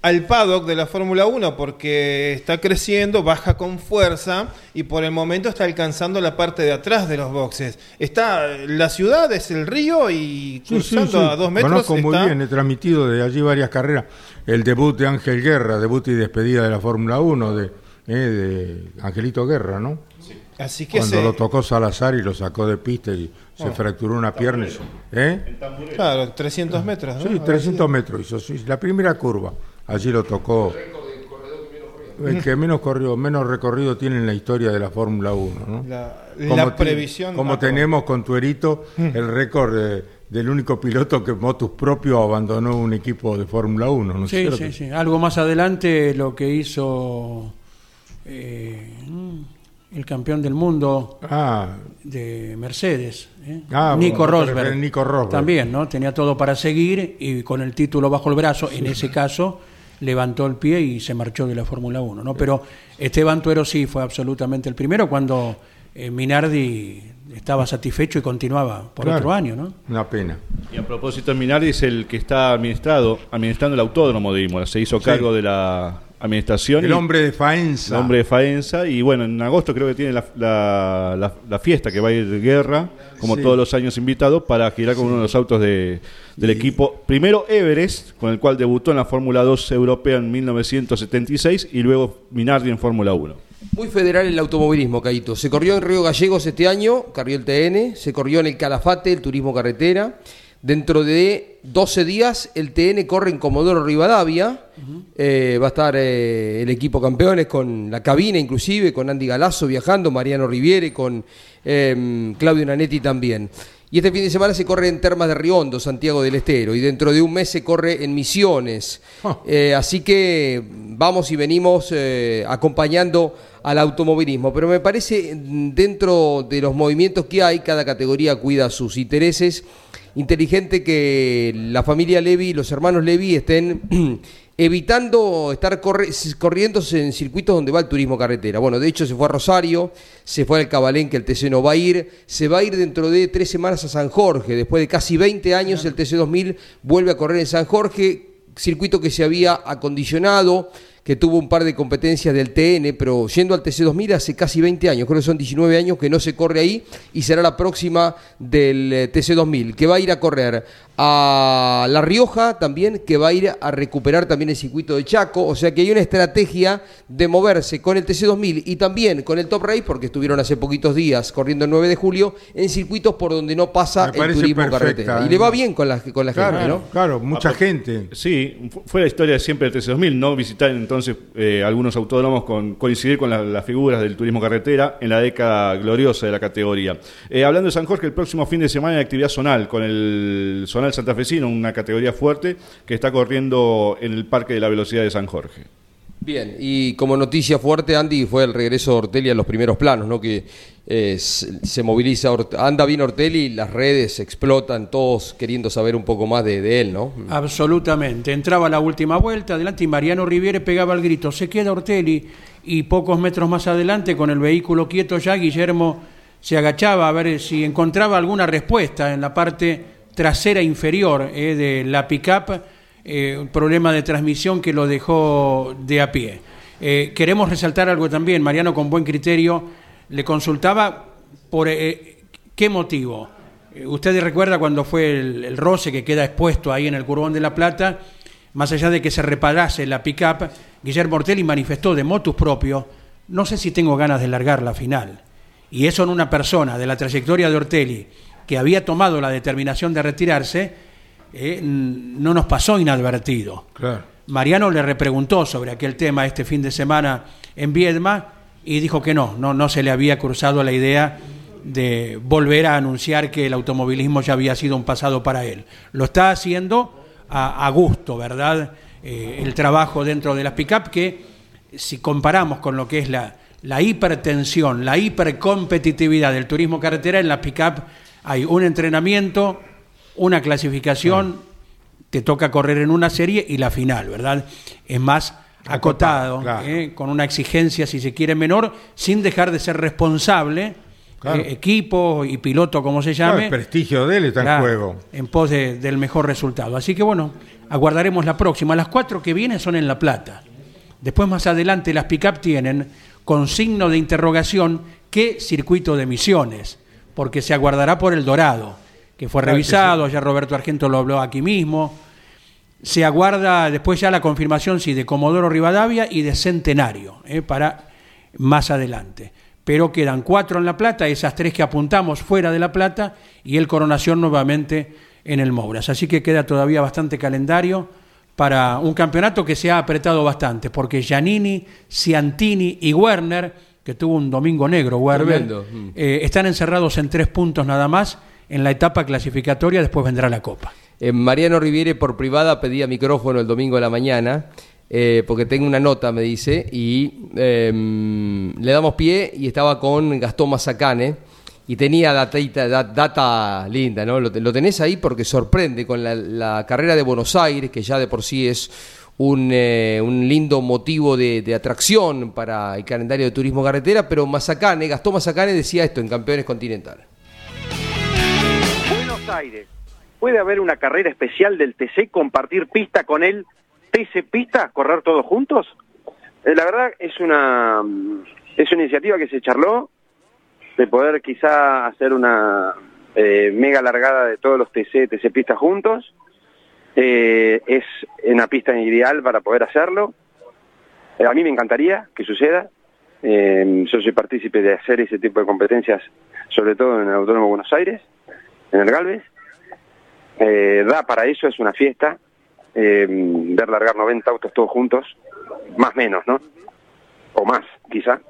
al paddock de la Fórmula 1 porque está creciendo, baja con fuerza y por el momento está alcanzando la parte de atrás de los boxes. Está la ciudad es el río y Sí, sí, cruzando sí. a dos metros Conozco muy está- bien, he transmitido de allí varias carreras. El debut de Ángel Guerra, debut y despedida de la Fórmula 1 de, eh, de Angelito Guerra, ¿no? Así que Cuando se- lo tocó Salazar y lo sacó de pista y se Oh. fracturó una pierna. ¿Eh? Claro, 300 metros. ¿no? Sí, 300 metros hizo, sí, la primera curva. Allí lo tocó. El que menos corrió, menos recorrido tiene en la historia de la Fórmula 1, ¿no? La- Como la previsión Como macro. tenemos con Tuerito el récord de- del único piloto que Motus propio abandonó un equipo de Fórmula 1, ¿no es Sí, cierto? sí, sí. Algo más adelante lo que hizo eh, el campeón del mundo Ah. de Mercedes, ¿eh? Ah, Nico bueno, Rosberg. Nico Rosberg. También, ¿no? Tenía todo para seguir y con el título bajo el brazo, en ese caso, levantó el pie y se marchó de la Fórmula 1, ¿no? Pero Esteban Tuero sí fue absolutamente el primero cuando eh, Minardi estaba satisfecho y continuaba por Claro. otro año, ¿no? Una pena. Y a propósito, Minardi es el que está administrado, administrando el autódromo de Imola. Se hizo Sí. cargo de la administración. El y- hombre de Faenza. El hombre de Faenza. Y bueno, en agosto creo que tiene la, la- la- la fiesta que va a ir de guerra, como Sí. todos los años invitado, para girar con uno de los autos de, del equipo. Primero Everest, con el cual debutó en la Fórmula 2 europea en 1976, y luego Minardi en Fórmula 1. Muy federal el automovilismo, Caito. Se corrió en Río Gallegos este año, corrió el TN, se corrió en el Calafate, el turismo carretera. Dentro de 12 días el TN corre en Comodoro Rivadavia. Eh, va a estar eh, el equipo campeones con la cabina inclusive, con Andy Galazo viajando, Mariano Riviere, con eh, Claudio Nanetti también. Y este fin de semana se corre en Termas de Riondo, Santiago del Estero, y dentro de un mes se corre en Misiones. Eh, así que vamos y venimos eh, acompañando al automovilismo. Pero me parece, mm, dentro de los movimientos que hay, cada categoría cuida sus intereses. Inteligente que la familia Levi, los hermanos Levi estén evitando estar corriendo en circuitos donde va el turismo carretera. Bueno, de hecho se fue a Rosario, se fue al Cabalén, que el TC no va a ir, se va a ir dentro de tres semanas a San Jorge, después de casi 20 años el TC 2000 vuelve a correr en San Jorge, circuito que se había acondicionado, que tuvo un par de competencias del TN, pero yendo al TC2000 hace casi 20 años, creo que son 19 años que no se corre ahí y será la próxima del eh, TC2000, que va a ir a correr a La Rioja también, que va a ir a recuperar también el circuito de Chaco, o sea que hay una estrategia de moverse con el TC2000 y también con el Top Race, porque estuvieron hace poquitos días corriendo el 9 de julio, en circuitos por donde no pasa Me el turismo perfecta, carretera. Y ¿eh? le va bien con la, con la Claro, gente, ¿no? claro, mucha Ah, gente. Sí, fu- fue la historia siempre del TC2000, no visitar entonces eh, algunos autódromos con coincidir con la- las figuras del turismo carretera en la década gloriosa de la categoría. Eh, hablando de San Jorge, el próximo fin de semana hay actividad zonal con el zonal santafesino, una categoría fuerte que está corriendo en el Parque de la Velocidad de San Jorge. Bien, y como noticia fuerte, Andy, fue el regreso de Ortelli a los primeros planos, ¿no? Que eh, se se moviliza, anda bien Ortelli, las redes explotan, todos queriendo saber un poco más de, de él, ¿no? Absolutamente. Entraba la última vuelta, adelante y Mariano Riviere pegaba el grito. Se queda Ortelli y pocos metros más adelante, con el vehículo quieto ya, Guillermo se agachaba a ver si encontraba alguna respuesta en la parte trasera inferior eh, de la pickup, eh, un problema de transmisión que lo dejó de a pie. Eh, queremos resaltar algo también, Mariano con buen criterio le consultaba por qué motivo. Usted recuerda cuando fue el, el roce que queda expuesto ahí en el Curbón de la Plata, más allá de que se reparase la pickup, Guillermo Ortelli manifestó de motus propio, no sé si tengo ganas de largar la final. Y eso en una persona de la trayectoria de Ortelli, que había tomado la determinación de retirarse, eh, no nos pasó inadvertido. Mariano le repreguntó sobre aquel tema este fin de semana en Viedma y dijo que no, no, no se le había cruzado la idea de volver a anunciar que el automovilismo ya había sido un pasado para él. Lo está haciendo a, a gusto, ¿verdad? Eh, el trabajo dentro de las pick-up que si comparamos con lo que es la, la hipertensión, la hipercompetitividad del turismo carretera, en la pick-up hay un entrenamiento, una clasificación, te toca correr en una serie y la final, ¿verdad? Es más acotado, ¿eh? con una exigencia, si se quiere, menor, sin dejar de ser responsable, Claro. eh, equipo y piloto, como se Claro, llame. el prestigio de él está en juego. en pos de- del mejor resultado. Así que bueno, aguardaremos la próxima. Las cuatro que vienen son en La Plata. Después más adelante las pick-up tienen con signo de interrogación qué circuito de misiones, porque se aguardará por el Dorado, que fue revisado, ya Roberto Argento lo habló aquí mismo. Se aguarda después ya la confirmación sí, de Comodoro Rivadavia y de Centenario, eh, para más adelante. Pero quedan cuatro en La Plata, esas tres que apuntamos fuera de La Plata y el Coronación nuevamente en el Mouras. Así que queda todavía bastante calendario para un campeonato que se ha apretado bastante, porque Giannini, Ciantini y Werner, que tuvo un domingo negro, Tremendo. Mm. eh, están encerrados en tres puntos nada más en la etapa clasificatoria, después vendrá la Copa. Eh, Mariano Riviere por privada pedía micrófono el domingo a la mañana, eh, porque tengo una nota, me dice, y eh, le damos pie y estaba con Gastón Mazacane y tenía datita- data, linda, ¿no? Lo, te- lo tenés ahí porque sorprende con la, la carrera de Buenos Aires, que ya de por sí es un, eh, un lindo motivo de, de atracción para el calendario de turismo carretera, pero Mazacane, Gastón Mazacane decía esto en Campeones Continental. Buenos Aires. ¿Puede haber una carrera especial del TC, compartir pista con él, TC pista, correr todos juntos? Eh, La verdad es una mm, es una iniciativa que se charló de poder quizá hacer una eh, mega largada de todos los TC, TC pistas juntos. Eh, es una pista ideal para poder hacerlo. Eh, a mí me encantaría que suceda. Eh, yo soy partícipe de hacer ese tipo de competencias, sobre todo en el Autónomo Buenos Aires, en el Galvez. eh, da para eso, es una fiesta, ver largar 90 autos todos juntos, más menos, ¿no? O más, quizá.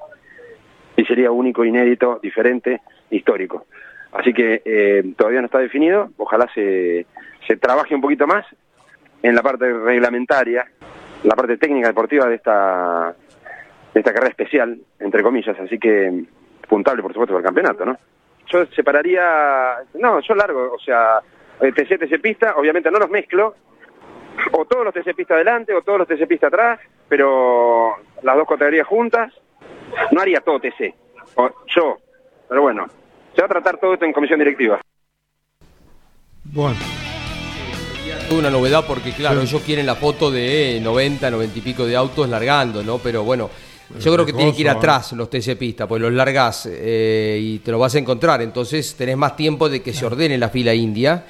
Y sería único, inédito, diferente, histórico. Así que todavía no está definido, ojalá se, se trabaje un poquito más en la parte reglamentaria, la parte técnica deportiva de esta, de esta carrera especial, entre comillas, así que puntable por supuesto para el campeonato, ¿no? Yo separaría, no, yo largo, o sea, eh, TC, TC pista, obviamente no los mezclo, o todos los TC pista adelante o todos los TC pista atrás, pero las dos categorías juntas, no haría todo TC, o yo, pero bueno, se va a tratar todo esto en comisión directiva. Bueno. Una novedad porque, claro, ellos quieren la foto de 90, 90 y pico de autos largando, ¿no? Pero bueno, yo creo que tiene que ir riesgoso, atrás los TC Pista, pues los largas eh, y te lo vas a encontrar. Entonces tenés más tiempo de que se ordene la fila india.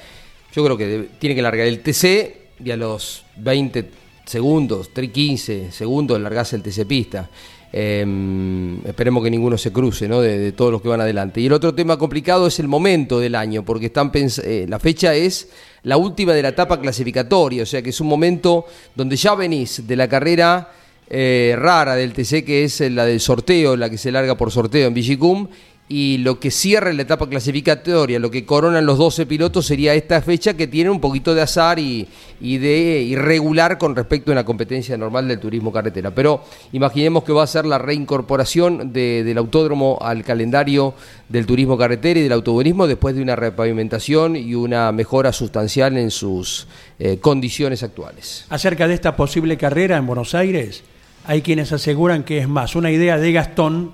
Yo creo que tiene que largar el TC y a los 20 segundos, 3, 15 segundos largás el TC Pista. Eh, esperemos que ninguno se cruce, ¿no? De, todos los que van adelante. Y el otro tema complicado es el momento del año, porque están eh, la fecha es la última de la etapa clasificatoria, o sea que es un momento donde ya venís de la carrera eh, rara del TC, que es la del sorteo, la que se larga por sorteo en Vigicum, y lo que cierra la etapa clasificatoria, lo que coronan los 12 pilotos sería esta fecha que tiene un poquito de azar y, de irregular con respecto a una competencia normal del turismo carretera. Pero imaginemos que va a ser la reincorporación de- del autódromo al calendario del turismo carretera y del automovilismo después de una repavimentación y una mejora sustancial en sus eh, condiciones actuales. Acerca de esta posible carrera en Buenos Aires, hay quienes aseguran que es más una idea de Gastón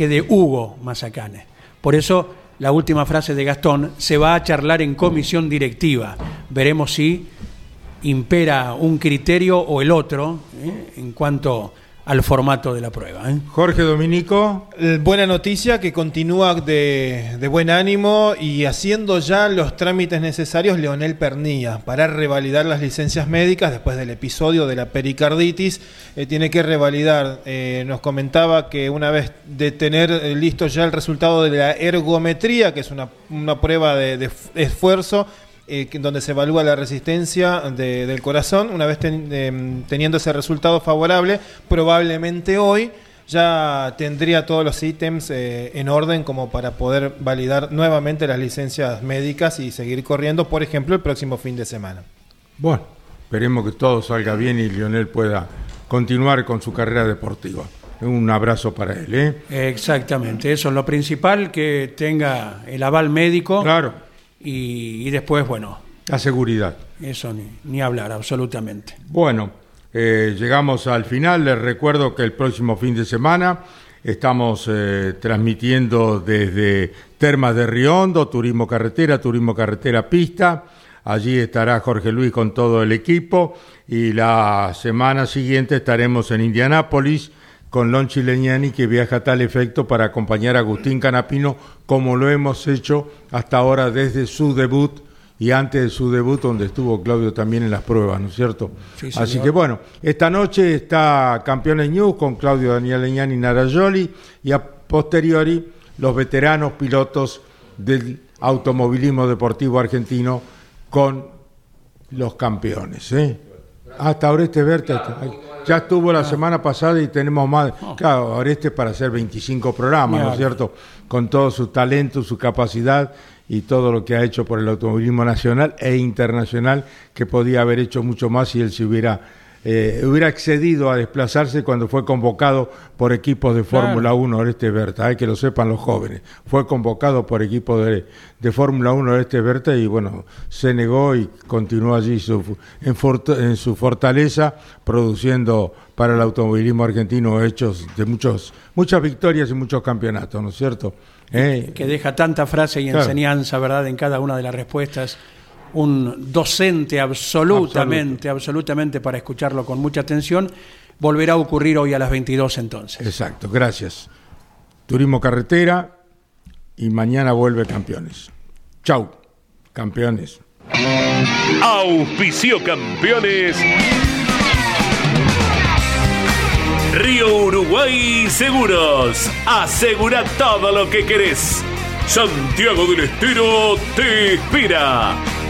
que de Hugo Mazacane. Por eso, la última frase de Gastón se va a charlar en comisión directiva. Veremos si impera un criterio o el otro ¿eh? en cuanto al formato de la prueba. ¿eh? Jorge Dominico. Eh, Buena noticia que continúa de, de buen ánimo y haciendo ya los trámites necesarios Leonel Pernilla para revalidar las licencias médicas después del episodio de la pericarditis. eh, tiene que revalidar. Eh, nos comentaba que una vez de tener listo ya el resultado de la ergometría, que es una, una prueba de, esfuerzo, eh, donde se evalúa la resistencia de- del corazón. Una vez ten- em, teniendo ese resultado favorable, probablemente hoy ya tendría todos los ítems eh, en orden como para poder validar nuevamente las licencias médicas y seguir corriendo, por ejemplo, el próximo fin de semana. Bueno, esperemos que todo salga bien y Lionel pueda continuar con su carrera deportiva. Un abrazo para él, ¿eh? Exactamente, eso es lo principal, que tenga el aval médico. Claro. Y, y después, bueno, La seguridad. eso ni, ni hablar, absolutamente. Bueno, eh, llegamos al final. Les recuerdo que el próximo fin de semana estamos eh, transmitiendo desde Termas de Riondo, Turismo Carretera, Turismo Carretera Pista. Allí estará Jorge Luis con todo el equipo y la semana siguiente estaremos en Indianápolis con Lon Chileñani que viaja a tal efecto para acompañar a Agustín Canapino como lo hemos hecho hasta ahora desde su debut y antes de su debut donde estuvo Claudio también en las pruebas, ¿no es cierto? Sí, Así que bueno, esta noche está Campeones News con Claudio Daniel Leñani y Narayoli y a posteriori los veteranos pilotos del automovilismo deportivo argentino con los campeones. ¿eh? Hasta Oreste Berta ya estuvo la semana pasada y tenemos más. Claro, Oreste para hacer 25 programas, ¿no es cierto? Con todo su talento, su capacidad y todo lo que ha hecho por el automovilismo nacional e internacional, que podía haber hecho mucho más si él se hubiera, eh, hubiera accedido a desplazarse cuando fue convocado por equipos de Claro. Fórmula 1 Oreste Berta, hay que lo sepan los jóvenes. Fue convocado por equipos de, de Fórmula 1 Oreste Berta y bueno, se negó y continuó allí su- en, en su fortaleza, produciendo para el automovilismo argentino hechos de muchos, muchas victorias y muchos campeonatos, ¿no es cierto? Eh, que deja tanta frase y Claro. enseñanza, ¿verdad?, en cada una de las respuestas. Un docente absolutamente, absolutamente para escucharlo con mucha atención. Volverá a ocurrir hoy a las 22 entonces. Exacto, gracias. Turismo Carretera y mañana vuelve Campeones. Chau, campeones. Auspicio campeones. Río Uruguay Seguros. Asegura todo lo que querés. Santiago del Estero te inspira.